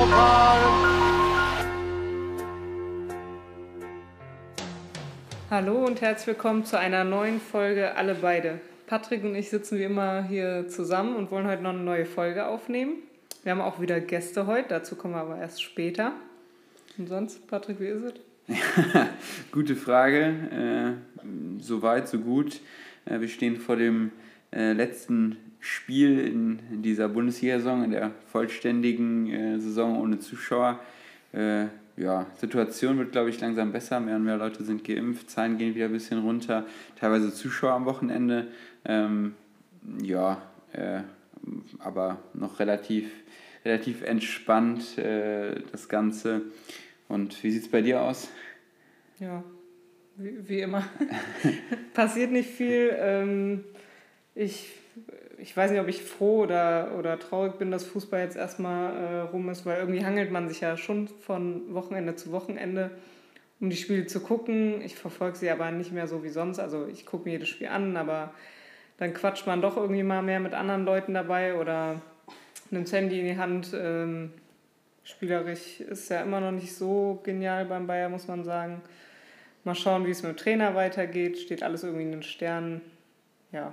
Europapokal. Hallo und herzlich willkommen zu einer neuen Folge Alle beide. Patrick und ich sitzen wie immer hier zusammen und wollen heute noch eine neue Folge aufnehmen. Wir haben auch wieder Gäste heute, dazu kommen wir aber erst später. Und sonst, Patrick, wie ist es? Gute Frage. Äh, so weit, so gut. Äh, wir stehen vor dem äh, letzten Spiel in, in dieser Bundesliga-Saison, in der vollständigen äh, Saison ohne Zuschauer. Äh, ja, Situation wird, glaube ich, langsam besser. Mehr und mehr Leute sind geimpft, Zahlen gehen wieder ein bisschen runter. Teilweise Zuschauer am Wochenende. Ähm, ja, äh, aber noch relativ, relativ entspannt äh, das Ganze. Und wie sieht es bei dir aus? Ja, wie, wie immer. Passiert nicht viel. Ähm, ich, ich weiß nicht, ob ich froh oder, oder traurig bin, dass Fußball jetzt erstmal äh, rum ist, weil irgendwie hangelt man sich ja schon von Wochenende zu Wochenende, um die Spiele zu gucken. Ich verfolge sie aber nicht mehr so wie sonst. Also ich gucke mir jedes Spiel an, aber dann quatscht man doch irgendwie mal mehr mit anderen Leuten dabei oder nimmt das Handy in die Hand. Ähm, spielerisch ist ja immer noch nicht so genial beim Bayern, muss man sagen. Mal schauen, wie es mit dem Trainer weitergeht. Steht alles irgendwie in den Sternen. Ja.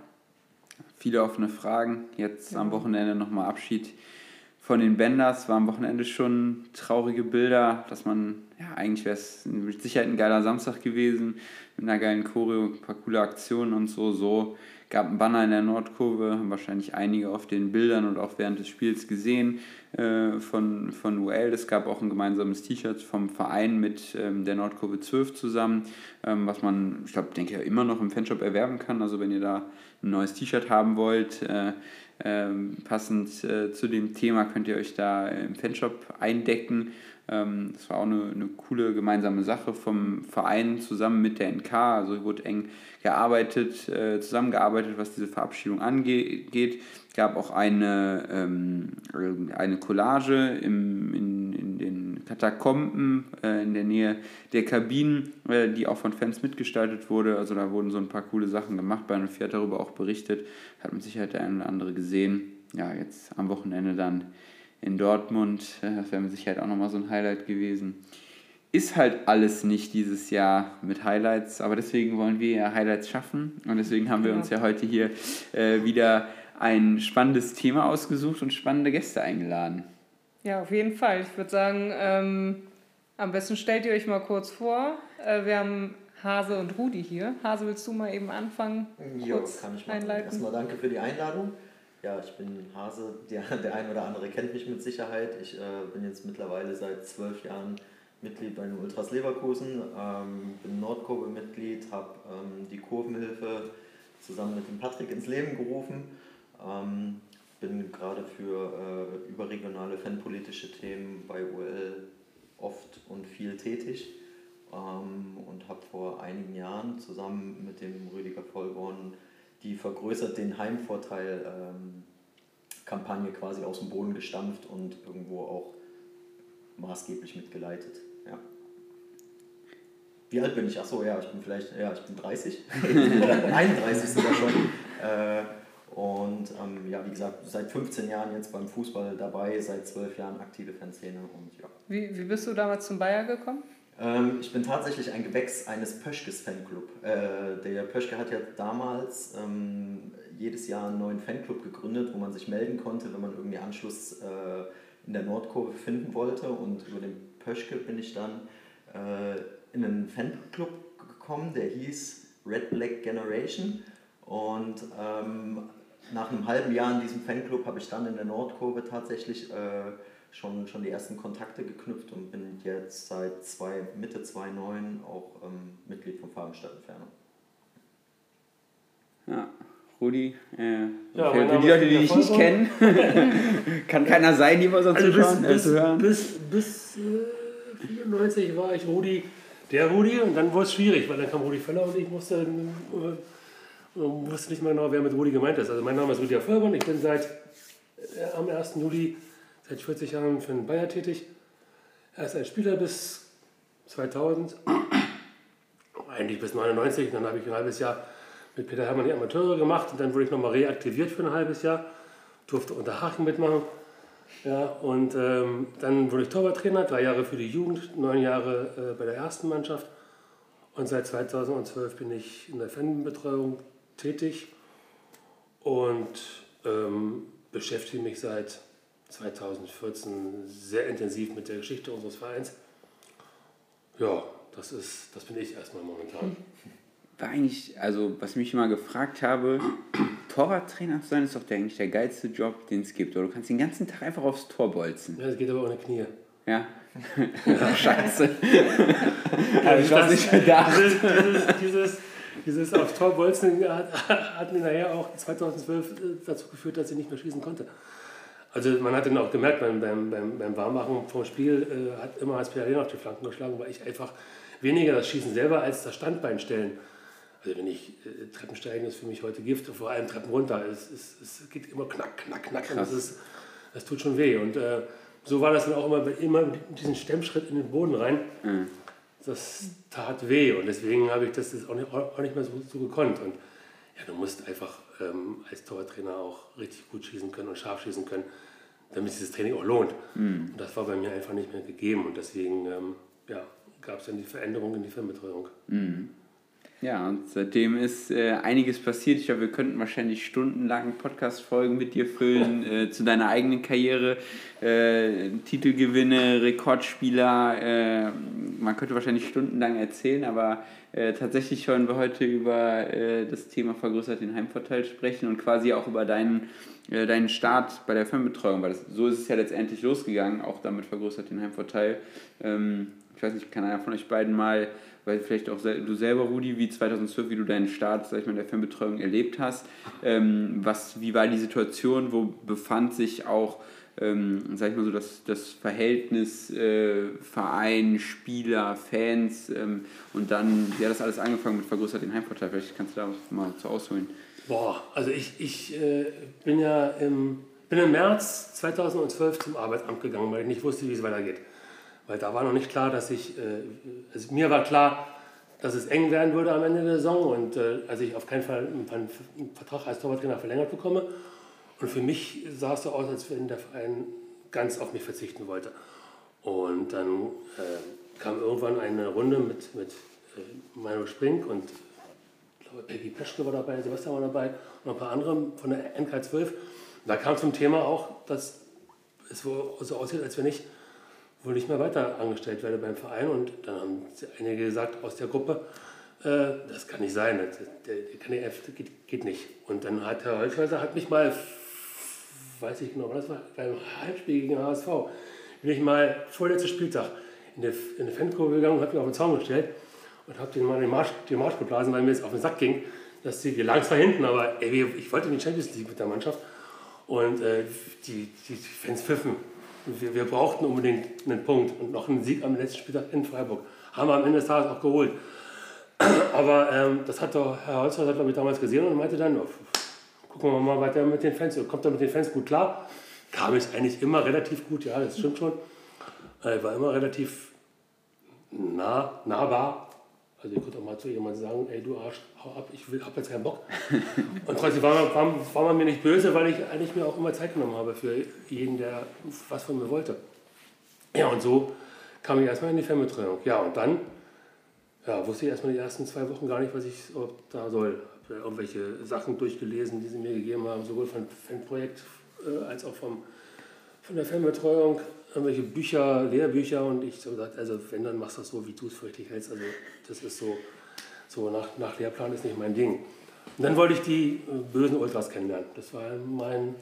Viele offene Fragen. Jetzt ja. am Wochenende nochmal Abschied von den Benders. War am Wochenende schon traurige Bilder, dass man, ja, eigentlich wäre es mit Sicherheit ein geiler Samstag gewesen, mit einer geilen Choreo, ein paar coole Aktionen und so. So gab einen Banner in der Nordkurve, haben wahrscheinlich einige auf den Bildern und auch während des Spiels gesehen äh, von, von UL. Es gab auch ein gemeinsames T-Shirt vom Verein mit ähm, der Nordkurve 12 zusammen, ähm, was man, ich glaube, denke immer noch im Fanshop erwerben kann. Also wenn ihr da ein neues T-Shirt haben wollt, äh, äh, passend zu dem Thema, könnt ihr euch da im Fanshop eindecken. Ähm, das war auch eine, eine coole gemeinsame Sache vom Verein zusammen mit der NK. Also wurde eng gearbeitet, äh, zusammengearbeitet, was diese Verabschiedung angeht. Es gab auch eine, ähm, eine Collage im, in, in den Katakomben äh, in der Nähe der Kabinen, äh, die auch von Fans mitgestaltet wurde. Also da wurden so ein paar coole Sachen gemacht. Bayern 4 hat darüber auch berichtet. Hat mit Sicherheit der eine oder andere gesehen. Ja, jetzt am Wochenende dann in Dortmund. Äh, das wäre mit Sicherheit auch nochmal so ein Highlight gewesen. Ist halt alles nicht dieses Jahr mit Highlights, aber deswegen wollen wir ja Highlights schaffen und deswegen haben wir uns ja heute hier äh, wieder ein spannendes Thema ausgesucht und spannende Gäste eingeladen. Ja, auf jeden Fall. Ich würde sagen, ähm, am besten stellt ihr euch mal kurz vor. Äh, wir haben Hase und Rudi hier. Hase, willst du mal eben anfangen? Jo, kann ich mal einleiten. Erstmal danke für die Einladung. Ja, ich bin Hase, der, der ein oder andere kennt mich mit Sicherheit. Ich äh, bin jetzt mittlerweile seit zwölf Jahren Mitglied bei den Ultras Leverkusen, ähm, bin Nordkurve-Mitglied, habe ähm, die Kurvenhilfe zusammen mit dem Patrick ins Leben gerufen, ähm, bin gerade für äh, überregionale fanpolitische Themen bei UL oft und viel tätig ähm, und habe vor einigen Jahren zusammen mit dem Rüdiger Vollborn die vergrößert den Heimvorteil ähm, Kampagne quasi aus dem Boden gestampft und irgendwo auch maßgeblich mitgeleitet. Ja. Wie alt bin ich? Achso, ja, ich bin vielleicht, ja, ich bin 30, 31 sogar schon. Äh, und ähm, ja, wie gesagt, seit 15 Jahren jetzt beim Fußball dabei, seit 12 Jahren aktive Fanszene und ja. Wie, wie bist du damals zum Bayer gekommen? Ähm, ich bin tatsächlich ein Gewächs eines Pöschkes Fanclub. Äh, der Pöschke hat ja damals ähm, jedes Jahr einen neuen Fanclub gegründet, wo man sich melden konnte, wenn man irgendwie Anschluss äh, in der Nordkurve finden wollte. Und über den Pöschke bin ich dann äh, in einen Fanclub gekommen, der hieß Red Black Generation. Und ähm, nach einem halben Jahr in diesem Fanclub habe ich dann in der Nordkurve tatsächlich äh, schon, schon die ersten Kontakte geknüpft und bin jetzt seit zwei, Mitte 2009 auch ähm, Mitglied vom Farbenstadt Entfernung. Ja, Rudi, äh, ja, für, die Leute, die dich nicht kennen, kann keiner sein, die mal so also zuschauen, bis, äh, zu hören. Bis, bis äh, 94 war ich Rudi, der Rudi, und dann wurde es schwierig, weil dann kam Rudi Völler und ich musste, äh, wusste nicht mehr genau, wer mit Rudi gemeint ist. Also mein Name ist Rudi Völlmann, ich bin seit äh, am 1. Juli seit 40 Jahren für den Bayer tätig. Er ist ein Spieler bis 2000, eigentlich bis 99. Dann habe ich ein halbes Jahr mit Peter Hermann die Amateure gemacht und dann wurde ich nochmal reaktiviert für ein halbes Jahr. Durfte unter Hachen mitmachen. Ja, und ähm, dann wurde ich Torwarttrainer, drei Jahre für die Jugend, neun Jahre äh, bei der ersten Mannschaft. Und seit 2012 bin ich in der Fanbetreuung tätig und ähm, beschäftige mich seit 2014 sehr intensiv mit der Geschichte unseres Vereins. Ja, das, ist, das bin ich erstmal momentan. War eigentlich, also was ich mich immer gefragt habe, Torwarttrainer zu sein ist doch der, eigentlich der geilste Job, den es gibt. Oder du kannst den ganzen Tag einfach aufs Tor bolzen. Ja, das geht aber ohne Knie. Ja. Scheiße. Habe ich was nicht gedacht. Dieses, dieses, dieses, dieses aufs Tor bolzen hat, hat mir nachher auch 2012 dazu geführt, dass ich nicht mehr schießen konnte. Also man hat dann auch gemerkt beim, beim, beim, beim Warmmachen vom Spiel, äh, hat immer als Arena auf die Flanken geschlagen, weil ich einfach weniger das Schießen selber als das Standbein stellen. Also wenn ich äh, Treppensteigen ist für mich heute Gift, vor allem Treppen runter. Es, es, es geht immer knack, knack, knack. Und das, ist, das tut schon weh. Und äh, so war das dann auch immer, immer mit diesem Stemmschritt in den Boden rein. Mhm. Das tat weh und deswegen habe ich das auch nicht, auch nicht mehr so, so gekonnt. Und ja, du musst einfach ähm, als Torwarttrainer auch richtig gut schießen können und scharf schießen können, damit sich das Training auch lohnt. Mhm. Und das war bei mir einfach nicht mehr gegeben und deswegen ähm, ja, gab es dann die Veränderung in die Filmbetreuung. Mhm. Ja, und seitdem ist äh, einiges passiert. Ich glaube, wir könnten wahrscheinlich stundenlang Podcast-Folgen mit dir füllen äh, zu deiner eigenen Karriere. Äh, Titelgewinne, Rekordspieler. Äh, man könnte wahrscheinlich stundenlang erzählen, aber äh, tatsächlich wollen wir heute über äh, das Thema vergrößert den Heimvorteil sprechen und quasi auch über deinen, deinen Start bei der Fernbetreuung, weil das, so ist es ja letztendlich losgegangen, auch damit vergrößert den Heimvorteil. Ähm, ich weiß nicht, kann einer von euch beiden mal weil vielleicht auch du selber, Rudi, wie 2012, wie du deinen Start, sag ich mal, in der Fernbetreuung erlebt hast. Ähm, was, wie war die Situation? Wo befand sich auch, ähm, sag ich mal so, das, das Verhältnis äh, Verein, Spieler, Fans ähm, und dann, wie hat das alles angefangen mit vergrößert den Heimvorteil? Vielleicht kannst du da mal zu ausholen. Boah, also ich, ich äh, bin ja im, bin im März 2012 zum Arbeitsamt gegangen, weil ich nicht wusste, wie es weitergeht. Weil da war noch nicht klar, dass ich, äh, also mir war klar, dass es eng werden würde am Ende der Saison und äh, also ich auf keinen Fall einen, Vertrag als Torwarttrainer verlängert bekomme. Und für mich sah es so aus, als wenn der Verein ganz auf mich verzichten wollte. Und dann äh, kam irgendwann eine Runde mit, mit äh, Manu Sprink und glaube Peggy Peschke war dabei, Sebastian war dabei und ein paar andere von der NK12. Und da kam zum Thema auch, dass es so aussieht, als wenn ich wohl nicht mehr weiter angestellt werde beim Verein. Und dann haben einige gesagt aus der Gruppe, äh, das kann nicht sein, das, der, der der geht, geht, nicht. Und dann hat Herr Holzhäuser hat mich mal, weiß ich genau, was war, beim Heimspiel gegen HSV, bin ich mal vorletzter Spieltag in eine, in eine Fankurve gegangen und habe mich auf den Zaun gestellt und habe den mal den Marsch, den Marsch geblasen, weil mir es auf den Sack ging, dass sie, wir zwar hinten, aber ey, ich wollte in die Champions League mit der Mannschaft und äh, die, die Fans pfiffen wir, wir, brauchten unbedingt einen Punkt und noch einen Sieg am letzten Spieltag in Freiburg. Haben wir am Ende des Tages auch geholt. Aber ähm, das hat doch Herr Holzer, glaube ich, damals gesehen und meinte dann, oh, gucken wir mal weiter mit den Fans. Kommt er mit den Fans gut klar? Kam es eigentlich immer relativ gut, ja, das stimmt schon. Äh, war immer relativ nah, nahbar. Also ich konnte auch mal zu jemandem sagen, ey du Arsch, hau ab, ich will, hab jetzt keinen Bock. Und trotzdem war man, war, war man mir nicht böse, weil ich eigentlich mir auch immer Zeit genommen habe für jeden, der was von mir wollte. Ja, und so kam ich erstmal in die Fernbetreuung. Ja, und dann ja, wusste ich erstmal die ersten zwei Wochen gar nicht, was ich da soll. Habe irgendwelche Sachen durchgelesen, die sie mir gegeben haben, sowohl vom Fanprojekt äh, als auch vom, von der Fernbetreuung irgendwelche Bücher, Lehrbücher und ich so gesagt, also wenn, dann machst du das so, wie du es für richtig hältst. Also das ist so, so nach, nach Lehrplan ist nicht mein Ding. Und dann wollte ich die äh, bösen Ultras kennenlernen. Das war mein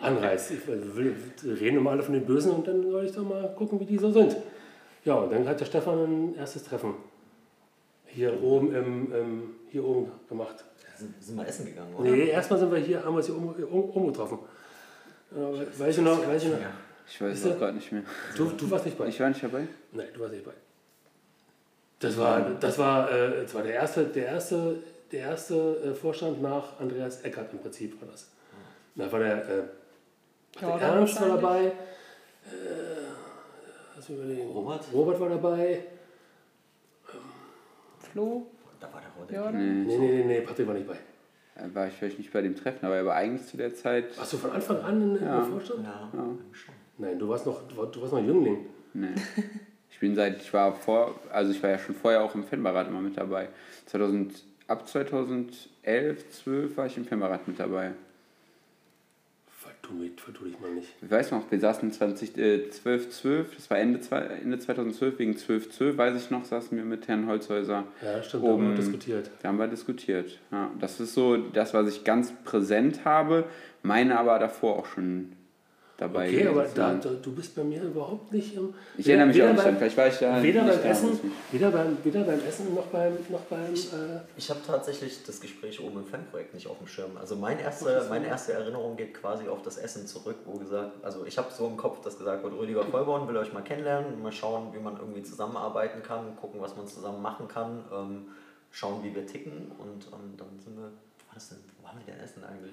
Anreiz. Ich will, reden immer alle von den Bösen und dann soll ich doch mal gucken, wie die so sind. Ja, und dann hat der Stefan ein erstes Treffen hier oben, im, im hier oben gemacht. Sind, sind wir essen gegangen, oder? Nee, erstmal sind wir hier, haben wir uns hier um, um, umgetroffen. Äh, weiß ich noch, weiß ich noch. Ich weiß es gerade nicht mehr. Du, du warst nicht bei? Ich war nicht dabei? Nein, du warst nicht bei. Das war, das war, äh, das war der erste, der erste, der erste äh, Vorstand nach Andreas Eckert im Prinzip war das. Da war der, äh, ja, der Ernst war dabei, äh, lass mich überlegen. Robert? Robert war dabei. Flo? Da war der Robert. Nee, nee, nee, nee, Patrick war nicht bei. war ich vielleicht nicht bei dem Treffen, aber er war eigentlich zu der Zeit. Warst du von Anfang an in, in Ja. der Vorstand? Ja, Ja. schon. Nein, du warst noch, du war- du warst noch Jüngling. Nee. Ich bin seit, ich war vor, also ich war ja schon vorher auch im Fanbeirat immer mit dabei. 2000, ab 2011, 12 war ich im Fanbeirat mit dabei. Vertu, vertu dich mal nicht. Ich weiß noch, wir saßen 20, äh, 12, 12, das war Ende, Ende 2012, wegen 12, 12, weiß ich noch, saßen wir mit Herrn Holzhäuser. Ja, stimmt, da haben wir Oben- diskutiert. Da haben wir diskutiert. Ja, das ist so das, was ich ganz präsent habe, meine aber davor auch schon dabei Okay, aber da, da, du bist bei mir überhaupt nicht im. Ich erinnere mich auch nicht beim- an, vielleicht war ich da Weder nicht beim, da, Essen, weder, beim, weder beim Essen noch beim. Noch beim äh, Ich habe tatsächlich das Gespräch oben im Fanprojekt nicht auf dem Schirm. Also mein erste, meine erste Erinnerung geht quasi auf das Essen zurück, wo gesagt, also ich habe so im Kopf, dass gesagt wird, Rüdiger Vollborn will euch mal kennenlernen, mal schauen, wie man irgendwie zusammenarbeiten kann, gucken, was man zusammen machen kann, ähm, schauen, wie wir ticken und ähm, dann sind wir, das denn, wo haben wir denn Essen eigentlich?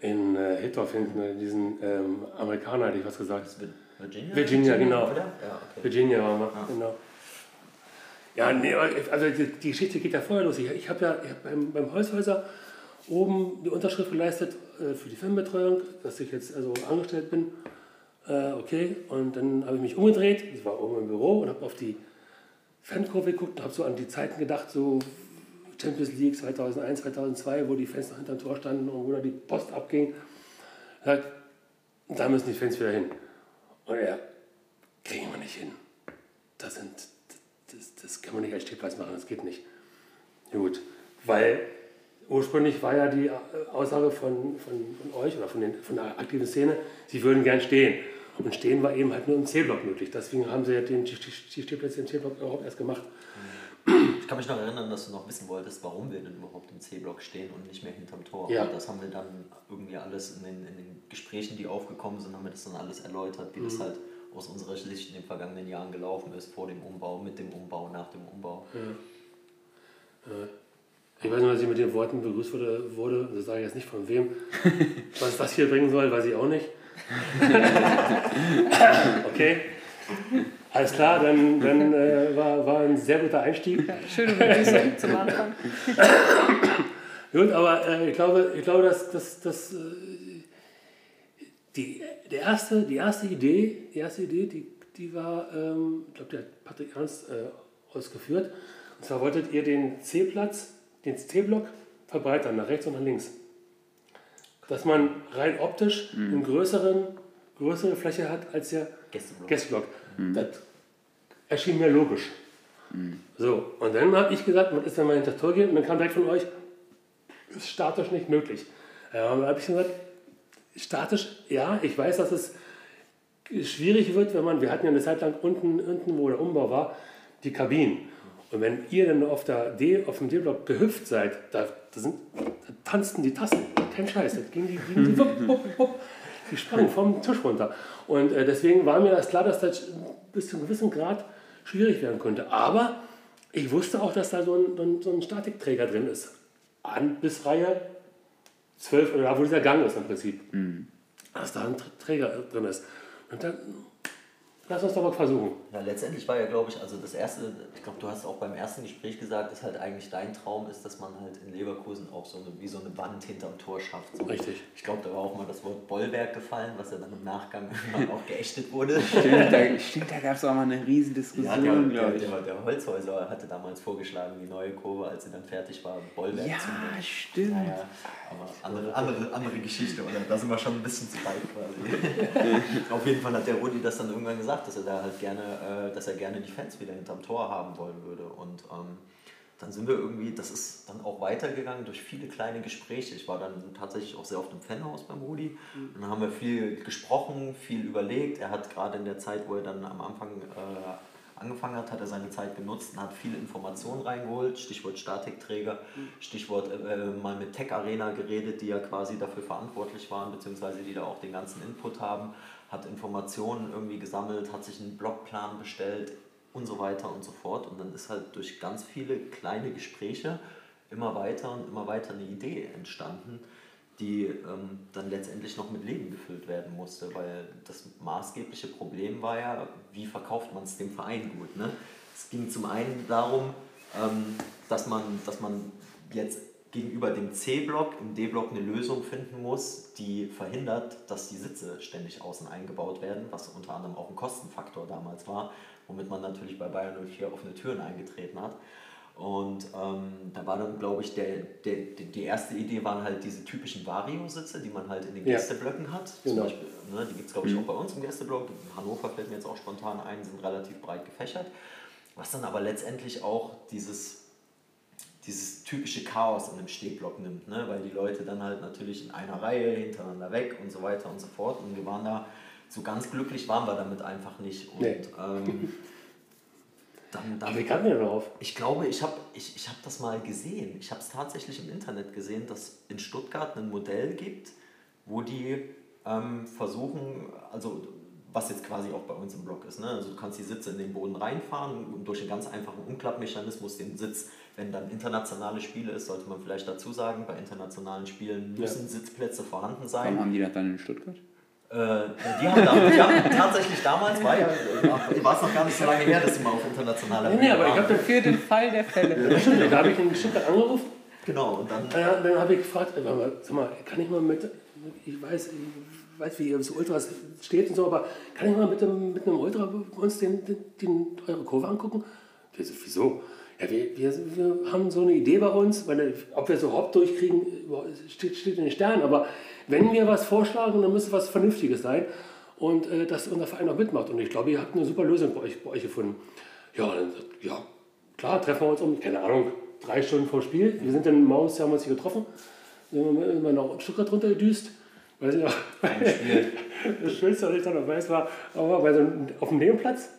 In äh, Hittorf hinten, diesen ähm, Amerikaner, hätte ich was gesagt. Virginia? Virginia, genau. Ja, okay. Virginia war mal, Ja. genau. Ja, nee, also die, Geschichte geht ja vorher los. Ich, ich habe ja ich hab beim, beim Holzhäuser oben die Unterschrift geleistet äh, für die Fanbetreuung, dass ich jetzt also angestellt bin. Äh, okay, und dann habe ich mich umgedreht, ich war oben im Büro und habe auf die Fankurve geguckt und habe so an die Zeiten gedacht, so Champions League 2001, 2002, wo die Fans noch hinterm Tor standen und wo da die Post abging. Ja, da müssen die Fans wieder hin. Und ja, kriegen wir nicht hin. Das, sind, das, das kann man nicht als Stehplatz machen, das geht nicht. Gut, weil ursprünglich war ja die äh, Aussage von, von, von euch oder von, den, von der aktiven Szene, sie würden gern stehen. Und stehen war eben halt nur im C-Block möglich. Deswegen haben sie ja den, die, im C-Block überhaupt erst gemacht. Ich kann mich noch erinnern, dass du noch wissen wolltest, warum wir denn überhaupt im C-Block stehen und nicht mehr hinterm Tor. Ja. Und das haben wir dann irgendwie alles in den, in den Gesprächen, die aufgekommen sind, haben wir das dann alles erläutert, wie Mhm. das halt aus unserer Sicht in den vergangenen Jahren gelaufen ist, vor dem Umbau, mit dem Umbau, nach dem Umbau. Ich weiß nicht, was ich mit den Worten begrüßt wurde, wurde das sage ich jetzt nicht von wem. Was das hier bringen soll, weiß ich auch nicht. okay. Alles klar, dann, dann äh, war, war ein sehr guter Einstieg. Schöne Begrüßung zum Anfang. Gut, aber äh, ich glaube, ich glaube dass, dass, dass äh, die, der erste, die erste Idee, die erste Idee, die, die war, ähm, ich glaube, der hat Patrick Ernst äh, ausgeführt. Und zwar wolltet ihr den C-Platz, den C-Block verbreitern, nach rechts und nach links. Dass man rein optisch eine größeren, größere Fläche hat als der Gästeblock. Gästeblock. Das erschien mir logisch. So, und dann habe ich gesagt, was ist, wenn man hinter das Tor geht? Und dann kam direkt von euch, ist statisch nicht möglich. Ja, und dann habe ich gesagt, statisch, ja, ich weiß, dass es schwierig wird, wenn man, wir hatten ja eine Zeit lang unten, unten wo der Umbau war, die Kabinen. Und wenn ihr dann auf, der D, auf dem D-Block gehüpft seid, da, da, sind, da tanzten die Tassen, kein Scheiß, da ging die, ging die, wupp, wupp, wupp, die sprangen vom Tisch runter. Und äh, deswegen war mir das klar, dass das bis zu einem gewissen Grad schwierig werden könnte. Aber ich wusste auch, dass da so ein, so ein, Statikträger drin ist. An bis Reihe 12, oder da wo dieser Gang ist im Prinzip. Dass da ein Tr- Träger drin ist. Und dann, lass uns doch mal versuchen. Ja, letztendlich war ja, glaube ich, also das erste, ich glaube, du hast auch beim ersten Gespräch gesagt, dass halt eigentlich dein Traum ist, dass man halt in Leverkusen auch so eine, wie so eine Wand hinterm Tor schafft. So. Richtig. Ich glaube, da war auch mal das Wort Bollwerk gefallen, was ja dann im Nachgang auch geächtet wurde. Stimmt, da, stimmt, da gab es auch mal eine riesen Ja, Diskussion, der, der, glaube ich. der, der Holzhäuser hatte damals vorgeschlagen, die neue Kurve, als sie dann fertig war, Bollwerk Ja, zu nennen. stimmt. Naja, aber andere, andere, andere Geschichte, oder? Da sind wir schon ein bisschen zu weit quasi. Auf jeden Fall hat der Rudi das dann irgendwann gesagt, dass er da halt gerne, äh, dass er gerne die Fans wieder hinterm Tor haben wollen würde. Und ähm, dann sind wir irgendwie, das ist dann auch weitergegangen durch viele kleine Gespräche. Ich war dann tatsächlich auch sehr oft im Fanhaus beim Rudi. Und dann haben wir viel gesprochen, viel überlegt. Er hat gerade in der Zeit, wo er dann am Anfang äh, angefangen hat, hat er seine Zeit genutzt und hat viele Informationen reingeholt. Stichwort Statikträger, Stichwort äh, mal mit Tech Arena geredet, die ja quasi dafür verantwortlich waren, beziehungsweise die da auch den ganzen Input haben. Hat Informationen irgendwie gesammelt, hat sich einen Blockplan bestellt und so weiter und so fort. Und dann ist halt durch ganz viele kleine Gespräche immer weiter und immer weiter eine Idee entstanden, die ähm, dann letztendlich noch mit Leben gefüllt werden musste, weil das maßgebliche Problem war ja, wie verkauft man es dem Verein gut. Ne? Es ging zum einen darum, ähm, dass, man, dass man jetzt gegenüber dem C-Block im D-Block eine Lösung finden muss, die verhindert, dass die Sitze ständig außen eingebaut werden, was unter anderem auch ein Kostenfaktor damals war, womit man natürlich bei Bayern 04 offene Türen eingetreten hat. Und ähm, da war dann, glaube ich, der, der, die erste Idee waren halt diese typischen Vario-Sitze, die man halt in den Gästeblöcken hat. Genau. Beispiel, ne, die gibt es, glaube ich, mhm. auch bei uns im Gästeblock. In Hannover fällt mir jetzt auch spontan ein, sind relativ breit gefächert. Was dann aber letztendlich auch dieses, dieses typische Chaos in einem Stehblock nimmt, ne? weil die Leute dann halt natürlich in einer Reihe hintereinander weg und so weiter und so fort. Und wir waren da, so ganz glücklich waren wir damit einfach nicht. Und, nee. ähm, dann, dann, wie kam der darauf? Ich glaube, ich habe ich, ich hab das mal gesehen. Ich habe es tatsächlich im Internet gesehen, dass in Stuttgart ein Modell gibt, wo die ähm, versuchen, also was jetzt quasi auch bei uns im Blog ist. Ne? Also du kannst die Sitze in den Boden reinfahren und durch einen ganz einfachen Umklappmechanismus den Sitz, wenn dann internationale Spiele ist, sollte man vielleicht dazu sagen, bei internationalen Spielen müssen ja. Sitzplätze vorhanden sein. Warum haben die das dann in Stuttgart? Äh, die, haben damals, die haben tatsächlich damals, war ja, war es noch gar nicht so lange her, dass sie mal auf internationaler Bühne nee, aber ich habe für den Fall der Fälle. Ja, stimmt, da habe ich in Stuttgart angerufen. Genau, und dann. Äh, dann habe ich gefragt, sag mal, kann ich mal mit, ich weiß, ich weiß, wie ihr so Ultras steht und so, aber kann ich mal mit, dem, mit einem Ultra uns den, den, den, eure Kurve angucken? Der so, wieso? Ja, wir, wir, wir haben so eine Idee bei uns, weil, ob wir so Haupt durchkriegen, steht, steht in den Sternen, aber wenn wir was vorschlagen, dann müsste was Vernünftiges sein und äh, dass unser Verein auch mitmacht. Und ich glaube, ihr habt eine super Lösung bei euch, bei euch gefunden. Ja, dann, ja, klar, treffen wir uns um, keine Ahnung, drei Stunden vor Spiel. Wir sind dann morgens, haben wir uns hier getroffen, sind wir immer noch Stuttgart runtergedüst. Weiß ich noch, das Schönste, was ich dann noch weiß, war, war bei so einem, auf dem Nebenplatz.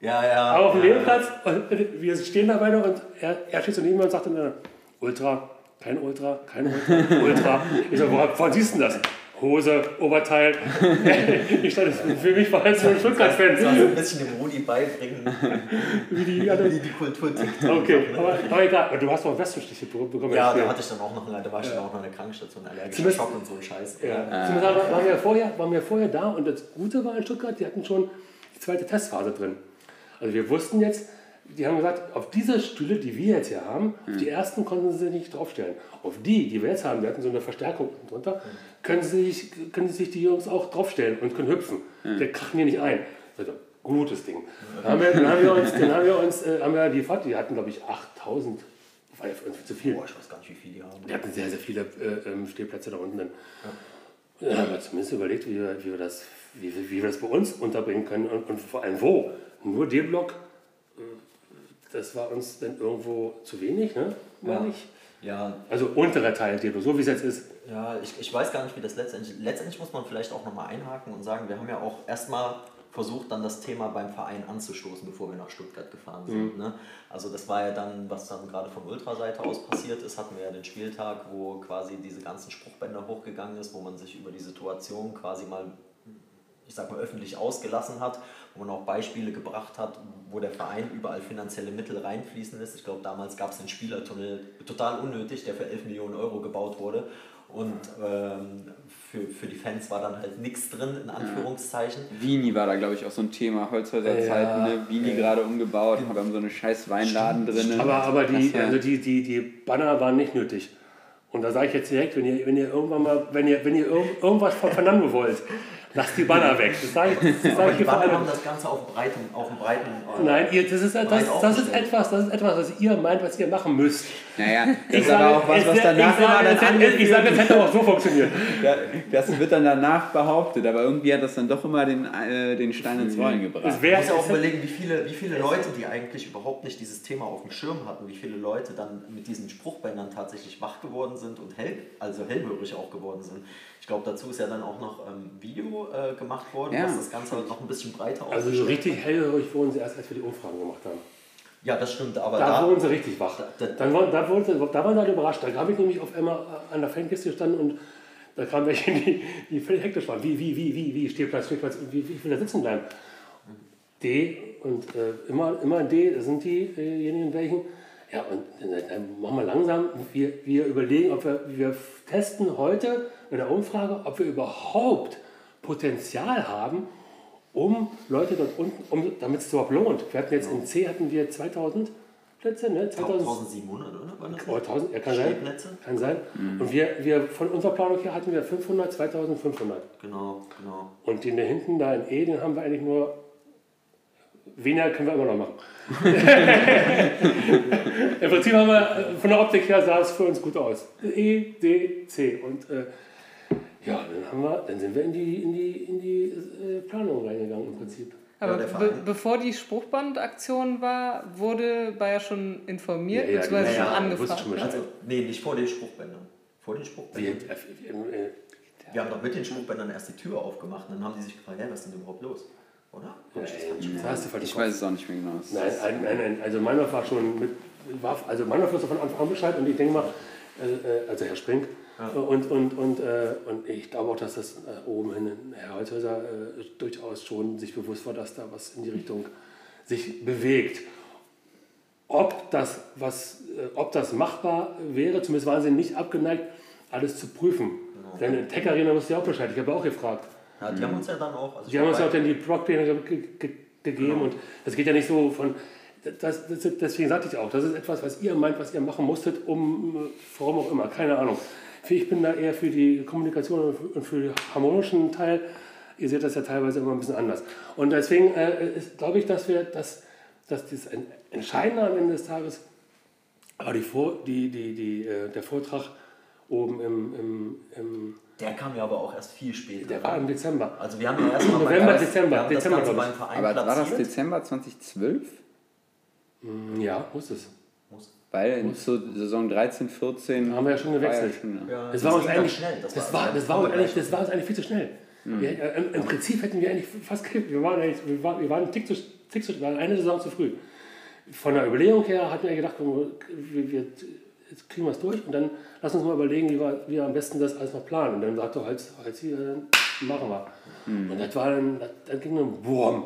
Ja, ja. Aber auf dem ja, Nebenplatz, und wir stehen da beide und er, er steht so neben mir und sagt dann, Ultra, kein Ultra, kein Ultra, Ultra. Ich sage, woran, woran siehst du das? Hose, Oberteil. ich stand, für mich war es so ein Stuttgart-Fan. So ein bisschen dem Rudi beibringen, wie die, wie die Kultur tickt. Okay, aber, aber egal. Du hast noch Westenstiche bekommen. Ja, da hatte ich dann auch noch, da war ich dann auch noch in der Krankenstation, allergischer Schock und so ein Scheiß. Ja. Ja. Zumindest waren wir, vorher, waren wir vorher da und das Gute war in Stuttgart, die hatten schon die zweite Testphase drin. Also wir wussten jetzt, die haben gesagt, auf diese Stühle, die wir jetzt hier haben, mhm. die ersten konnten sie nicht draufstellen. Auf die, die wir jetzt haben, wir hatten so eine Verstärkung drunter, mhm. können, sie sich, können sich die Jungs auch draufstellen und können hüpfen. Mhm. Der krachen hier nicht ein. Also, gutes Ding. Dann haben wir, dann haben wir uns, dann haben wir uns, äh, haben wir die Fahrt, die hatten glaube ich 8000 war ja für uns zu viel. Boah, ich weiß gar nicht, wie viele die haben. Die hatten sehr, sehr viele äh, ähm, Stehplätze da unten. Dann. Ja. Dann haben wir zumindest überlegt, wie wir, wie wir, das, wie, wie wir das bei uns unterbringen können und, und vor allem wo. Nur D-Block das war uns dann irgendwo zu wenig, ne? Ja. Ich. ja. Also unterer Teil, so wie es jetzt ist. Ja, ich, ich weiß gar nicht, wie das letztendlich. Letztendlich muss man vielleicht auch nochmal einhaken und sagen, wir haben ja auch erstmal versucht, dann das Thema beim Verein anzustoßen, bevor wir nach Stuttgart gefahren sind. Mhm. Ne? Also das war ja dann, was dann gerade von Ultraseite aus passiert ist, hatten wir ja den Spieltag, wo quasi diese ganzen Spruchbänder hochgegangen ist, wo man sich über die Situation quasi mal ich sag mal, öffentlich ausgelassen hat, wo man auch Beispiele gebracht hat, wo der Verein überall finanzielle Mittel reinfließen lässt. Ich glaube, damals gab es den Spielertunnel total unnötig, der für 11 Millionen Euro gebaut wurde. Und ähm, für, für die Fans war dann halt nichts drin, in Anführungszeichen. Ja. Vini war da, glaube ich, auch so ein Thema. Holzhäuser ja, Zeiten, ne? Vini ja. gerade umgebaut, genau. wir haben so eine scheiß Weinladen drin. Aber, aber die, also die, die, die Banner waren nicht nötig. Und da sage ich jetzt direkt, wenn ihr, wenn ihr irgendwann mal, wenn ihr, wenn ihr irgendwas von Fernando wollt, Lass die Banner weg. Das sage ich, das sag ich die Banner haben das Ganze auf breiten, auf einem breiten. Nein, ihr, das, ist, das, das, ist etwas, das ist etwas, was ihr meint, was ihr machen müsst. Naja, das ich ist aber auch was, was danach ich sage, dann hätte, Ich sage, das hätte auch so funktioniert. Das wird dann danach behauptet, aber irgendwie hat das dann doch immer den, äh, den Stein ins Rollen gebracht. Ich muss ja auch überlegen, wie viele, wie viele Leute, die eigentlich überhaupt nicht dieses Thema auf dem Schirm hatten, wie viele Leute dann mit diesen Spruchbändern tatsächlich wach geworden sind und hell, also hellhörig auch geworden sind. Ich glaube, dazu ist ja dann auch noch ähm, Video äh, gemacht worden, ja. was das Ganze halt noch ein bisschen breiter Also so richtig hellhörig wurden sie erst, als wir die Umfragen gemacht haben. Ja, das stimmt, aber da, da wurden sie richtig wach. Da, Dann war, da, wurde, da waren alle überrascht. Da habe ich nämlich auf einmal an der Fankiste gestanden und da kamen welche, die, die völlig hektisch waren. Wie, wie, wie, wie, wie, Stehplatz, Stehplatz, wie, wie will da sitzen bleiben? D und äh, immer, immer D sind diejenigen, welchen. Ja, und dann machen wir langsam, wir, wir überlegen, ob wir, wir testen heute in der Umfrage, ob wir überhaupt Potenzial haben, um Leute dort unten, um, damit es überhaupt lohnt. Wir hatten jetzt in C hatten wir 2000 Plätze, ne? 1700, oder? Oh, 1000, ja, kann sein. Kann sein. Mhm. Und wir, wir von unserer Planung her hatten wir 500, 2500. Genau, genau. Und den da hinten, da in E, den haben wir eigentlich nur. Weniger können wir immer noch machen. Im Prinzip haben wir, von der Optik her sah es für uns gut aus. E, D, C. Und äh, ja, dann, haben wir, dann sind wir in die, in die, in die äh, Planung reingegangen im Prinzip. Aber ja, be bevor die Spruchbandaktion war, wurde Bayer schon informiert, ja, ja, beziehungsweise schon angefragt. Schon also, nee, nicht vor den Spruchbändern. Vor den Spruchbändern. Wir, wir, wir, wir haben doch mit den Spruchbändern erst die Tür aufgemacht und dann haben die sich gefragt, hey, was ist denn überhaupt los? Oder? Ja, ich, ich weiß es auch nicht mehr genau. Nein, nein, nein, also Meinhof war schon mit, war, also Meinhof wusste von Anfang an Bescheid und ich denke mal, äh, also Herr Sprink, ja. Und, und, und, äh, und ich glaube auch, dass das äh, oben hin Herr Holzhäuser äh, durchaus schon sich bewusst war, dass da was in die Richtung sich bewegt. Ob das, was, äh, ob das machbar wäre, zumindest waren sie nicht abgeneigt, alles zu prüfen. Genau. Denn in Tech Arena wusste ja auch Bescheid, ich habe auch gefragt. Ja, die haben uns ja dann auch. Also die haben uns ja auch dann die Blockpläne ge ge gegeben genau. und das geht ja nicht so von. Das, das, deswegen sagte ich auch, das ist etwas, was ihr meint, was ihr machen musstet, um, warum auch immer, keine Ahnung. Ich bin da eher für die Kommunikation und für den harmonischen Teil. Ihr seht das ja teilweise immer ein bisschen anders. Und deswegen äh, glaube ich, dass wir, dass, dass das Entscheidende am Ende des Tages war die, die, die, die, äh, der Vortrag oben im, im, im der kam ja aber auch erst viel später. Der war im Dezember. Also wir haben ja erst mal November, Dezember, Dezember, beim Verein Aber war das Dezember 2012? Ja, muss es. Weil in Saison 13, 14 haben wir ja schon gewechselt. Ja schon, ja. Das, war uns eigentlich, schnell. Das, das, war, das, war, eigentlich, das war uns eigentlich viel zu schnell. Mhm. Wir, äh, im, im, Prinzip hätten wir eigentlich fast wir waren, eigentlich, wir waren, wir waren einen Tick zu, Tick zu, eine Saison zu früh. Von der Überlegung her hatten wir gedacht, wir, wir, jetzt kriegen wir es durch und dann lass uns mal überlegen, wie wir, wie wir am besten das alles noch planen. Und dann sagt er, halt, halt hier, dann machen wir. Mhm. Und das war dann, dann ging dann Wurm.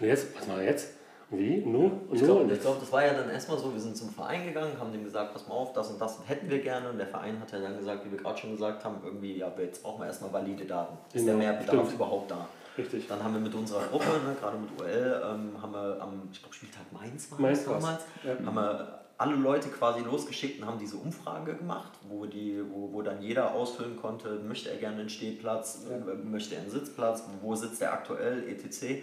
Und jetzt, was machen wir jetzt? Wie? Nur? Ich glaube, glaub, das war ja dann erstmal so, wir sind zum Verein gegangen, haben dem gesagt, pass mal auf, das und das hätten wir gerne. Und der Verein hat ja dann gesagt, wie wir gerade schon gesagt haben, irgendwie, ja, jetzt brauchen wir erstmal valide Daten. Ist genau, der Mehrbedarf stimmt. überhaupt da? Richtig. Dann haben wir mit unserer Gruppe, ne, gerade mit UL, ähm, haben wir am, ich glaube, Spieltag Mainz war Mainz damals, ja. haben wir alle Leute quasi losgeschickt und haben diese Umfrage gemacht, wo, die, wo, wo dann jeder ausfüllen konnte, möchte er gerne einen Stehplatz, ja. möchte er einen Sitzplatz, wo sitzt er aktuell, etc.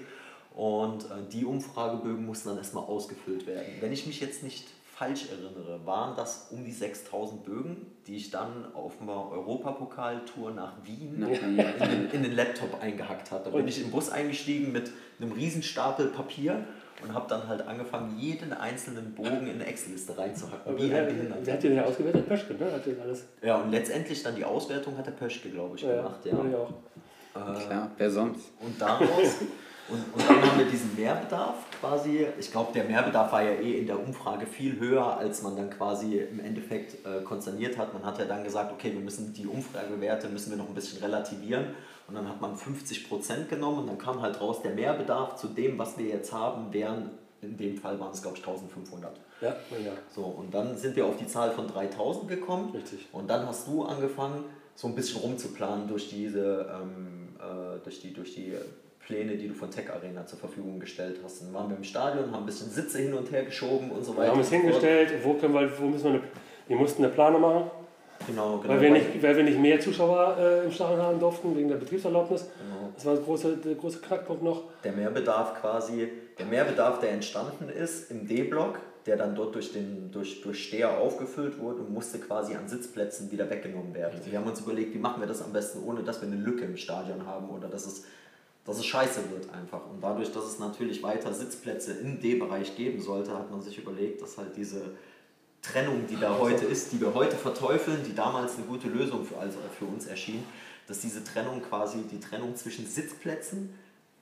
Und äh, die Umfragebögen mussten dann erstmal ausgefüllt werden. Wenn ich mich jetzt nicht falsch erinnere, waren das um die 6000 Bögen, die ich dann auf einer Europapokaltour nach Wien in den, in den, Laptop eingehackt hatte. Da bin ich im Bus eingestiegen mit einem riesen Stapel Papier und habe dann halt angefangen, jeden einzelnen Bogen in eine Excel-Liste reinzuhacken. Wie ein Behinderter. Wer hat den ja ausgewertet? Pöschke, ne? Hat den alles. Ja, und letztendlich dann die Auswertung hat der Pöschke, glaube ich, gemacht. Ja, ja. Ich auch. Äh, Klar, wer sonst? Und daraus und, und dann haben wir diesen Mehrbedarf quasi. Ich glaube, der Mehrbedarf war ja eh in der Umfrage viel höher, als man dann quasi im Endeffekt äh, konsterniert hat. Man hat ja dann gesagt, okay, wir müssen die Umfragewerte müssen wir noch ein bisschen relativieren. Und dann hat man 50 Prozent genommen und dann kam halt raus, der Mehrbedarf zu dem, was wir jetzt haben, wären in dem Fall waren es, glaube ich, 1500. Ja, ja. So, und dann sind wir auf die Zahl von 3000 gekommen. Richtig. Und dann hast du angefangen, so ein bisschen rumzuplanen durch diese, ähm, äh, durch die, durch die Pläne, die du von Tech Arena zur Verfügung gestellt hast. Dann waren wir im Stadion, haben ein bisschen Sitze hin und her geschoben und so weiter. Wir haben es hingestellt, wo, können wir, wo müssen wir eine, wir mussten eine Plane machen. Genau, genau. Weil wir nicht, weil wir nicht mehr Zuschauer äh, im Stadion haben durften, wegen der Betriebserlaubnis. Genau. Das war der große, der große Knackpunkt noch. Der Mehrbedarf quasi, der Mehrbedarf, der entstanden ist im D-Block, der dann dort durch, den, durch, durch Steher aufgefüllt wurde und musste quasi an Sitzplätzen wieder weggenommen werden. Wir haben uns überlegt, wie machen wir das am besten, ohne dass wir eine Lücke im Stadion haben oder dass es dass es scheiße wird einfach. Und dadurch, dass es natürlich weiter Sitzplätze im D-Bereich geben sollte, hat man sich überlegt, dass halt diese Trennung, die da heute ist, die wir heute verteufeln, die damals eine gute Lösung für, also für uns erschien, dass diese Trennung quasi die Trennung zwischen Sitzplätzen,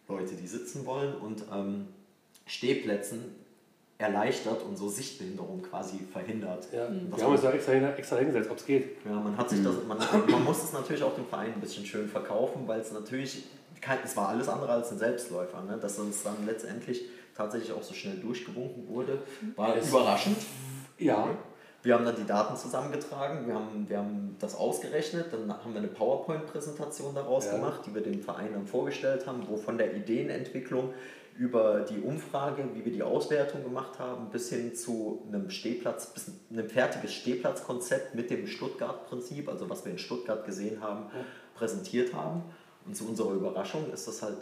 Leute, die sitzen wollen, und ähm, Stehplätzen erleichtert und so Sichtbehinderung quasi verhindert. Ja, wir haben uns da extra, extra hingesetzt, ob es geht. Ja, man, hat sich das, man, man muss es natürlich auch dem Verein ein bisschen schön verkaufen, weil es natürlich es war alles andere als ein Selbstläufer. Ne? Dass uns dann letztendlich tatsächlich auch so schnell durchgewunken wurde, war es überraschend. Ja. Wir haben dann die Daten zusammengetragen, wir haben, wir haben das ausgerechnet, dann haben wir eine PowerPoint-Präsentation daraus ja. gemacht, die wir dem Verein dann vorgestellt haben, wo von der Ideenentwicklung über die Umfrage, wie wir die Auswertung gemacht haben, bis hin zu einem Stehplatz, bis einem fertiges Stehplatzkonzept mit dem Stuttgart-Prinzip, also was wir in Stuttgart gesehen haben, präsentiert haben. Und zu unserer Überraschung ist das halt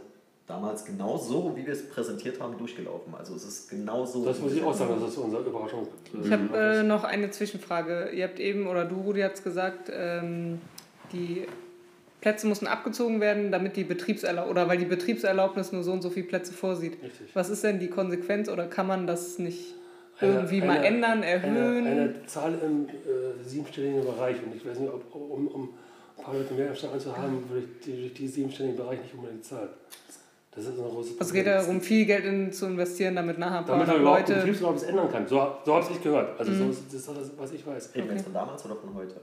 damals genau so, wie wir es präsentiert haben, durchgelaufen. Also es ist genau so. Das muss ich auch sagen, das ist unsere Überraschung. Ich habe äh, noch eine Zwischenfrage. Ihr habt eben, oder du, Rudi, hat es gesagt, ähm, die Plätze mussten abgezogen werden, damit die Betriebserlaubnis oder weil die Betriebserlaubnis nur so und so viele Plätze vorsieht. Richtig. Was ist denn die Konsequenz oder kann man das nicht irgendwie eine, mal eine, ändern, erhöhen? Eine, eine Zahl im äh, siebenstelligen Bereich und ich weiß nicht, ob, um, um ein paar Leute mehr Stadion zu haben, würde ich durch die siebenstelligen Bereich nicht unbedingt zahlen. Das ist eine große Also es geht darum, viel Geld in, zu investieren, damit nachher ein paar damit Leute... Damit Betriebserlaubnis ändern kann. So, so habe ich gehört. Also mhm. so ist das, was ich weiß. Reden jetzt von damals oder von heute?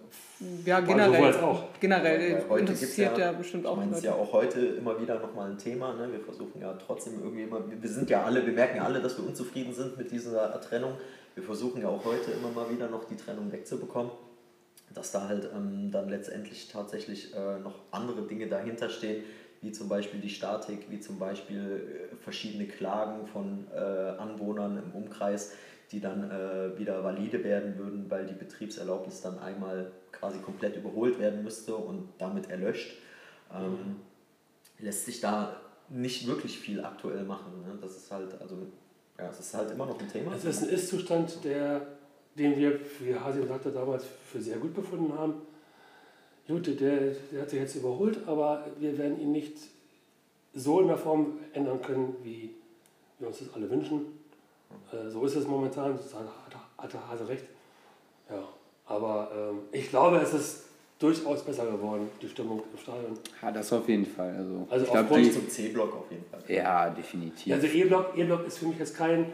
Ja, generell. Also auch. Generell ja, heute interessiert ja, ja, bestimmt auch Leute. ist ja auch heute immer wieder nochmal ein Thema. Ne? Wir versuchen ja trotzdem irgendwie immer... Wir sind ja alle, wir merken ja alle, dass wir unzufrieden sind mit dieser Trennung. Wir versuchen ja auch heute immer mal wieder noch die Trennung wegzubekommen dass da halt ähm, dann letztendlich tatsächlich äh, noch andere Dinge dahinter stehen, wie zum Beispiel die Statik, wie zum Beispiel äh, verschiedene Klagen von äh, Anwohnern im Umkreis, die dann äh, wieder valide werden würden, weil die Betriebserlaubnis dann einmal quasi komplett überholt werden müsste und damit erlöscht. Ähm, lässt sich da nicht wirklich viel aktuell machen. Ne? Das ist halt, also, ja, es ist halt immer noch ein Thema. Es ist ein Ist-Zustand, der, den wir, wie Hasi sagte, damals für sehr gut befunden haben gut, der, der hat sich jetzt überholt, aber wir werden ihn nicht so in der Form ändern können, wie wir uns das alle wünschen. Äh, so ist es momentan, das hat, der Hase recht. Ja, aber ähm, ich glaube, es ist durchaus besser geworden, die Stimmung im Stadion. Ja, das auf jeden Fall. Also, also ich glaube, zum C-Block auf jeden Fall. Ja, definitiv. Also E-Block e -Block ist für mich jetzt kein,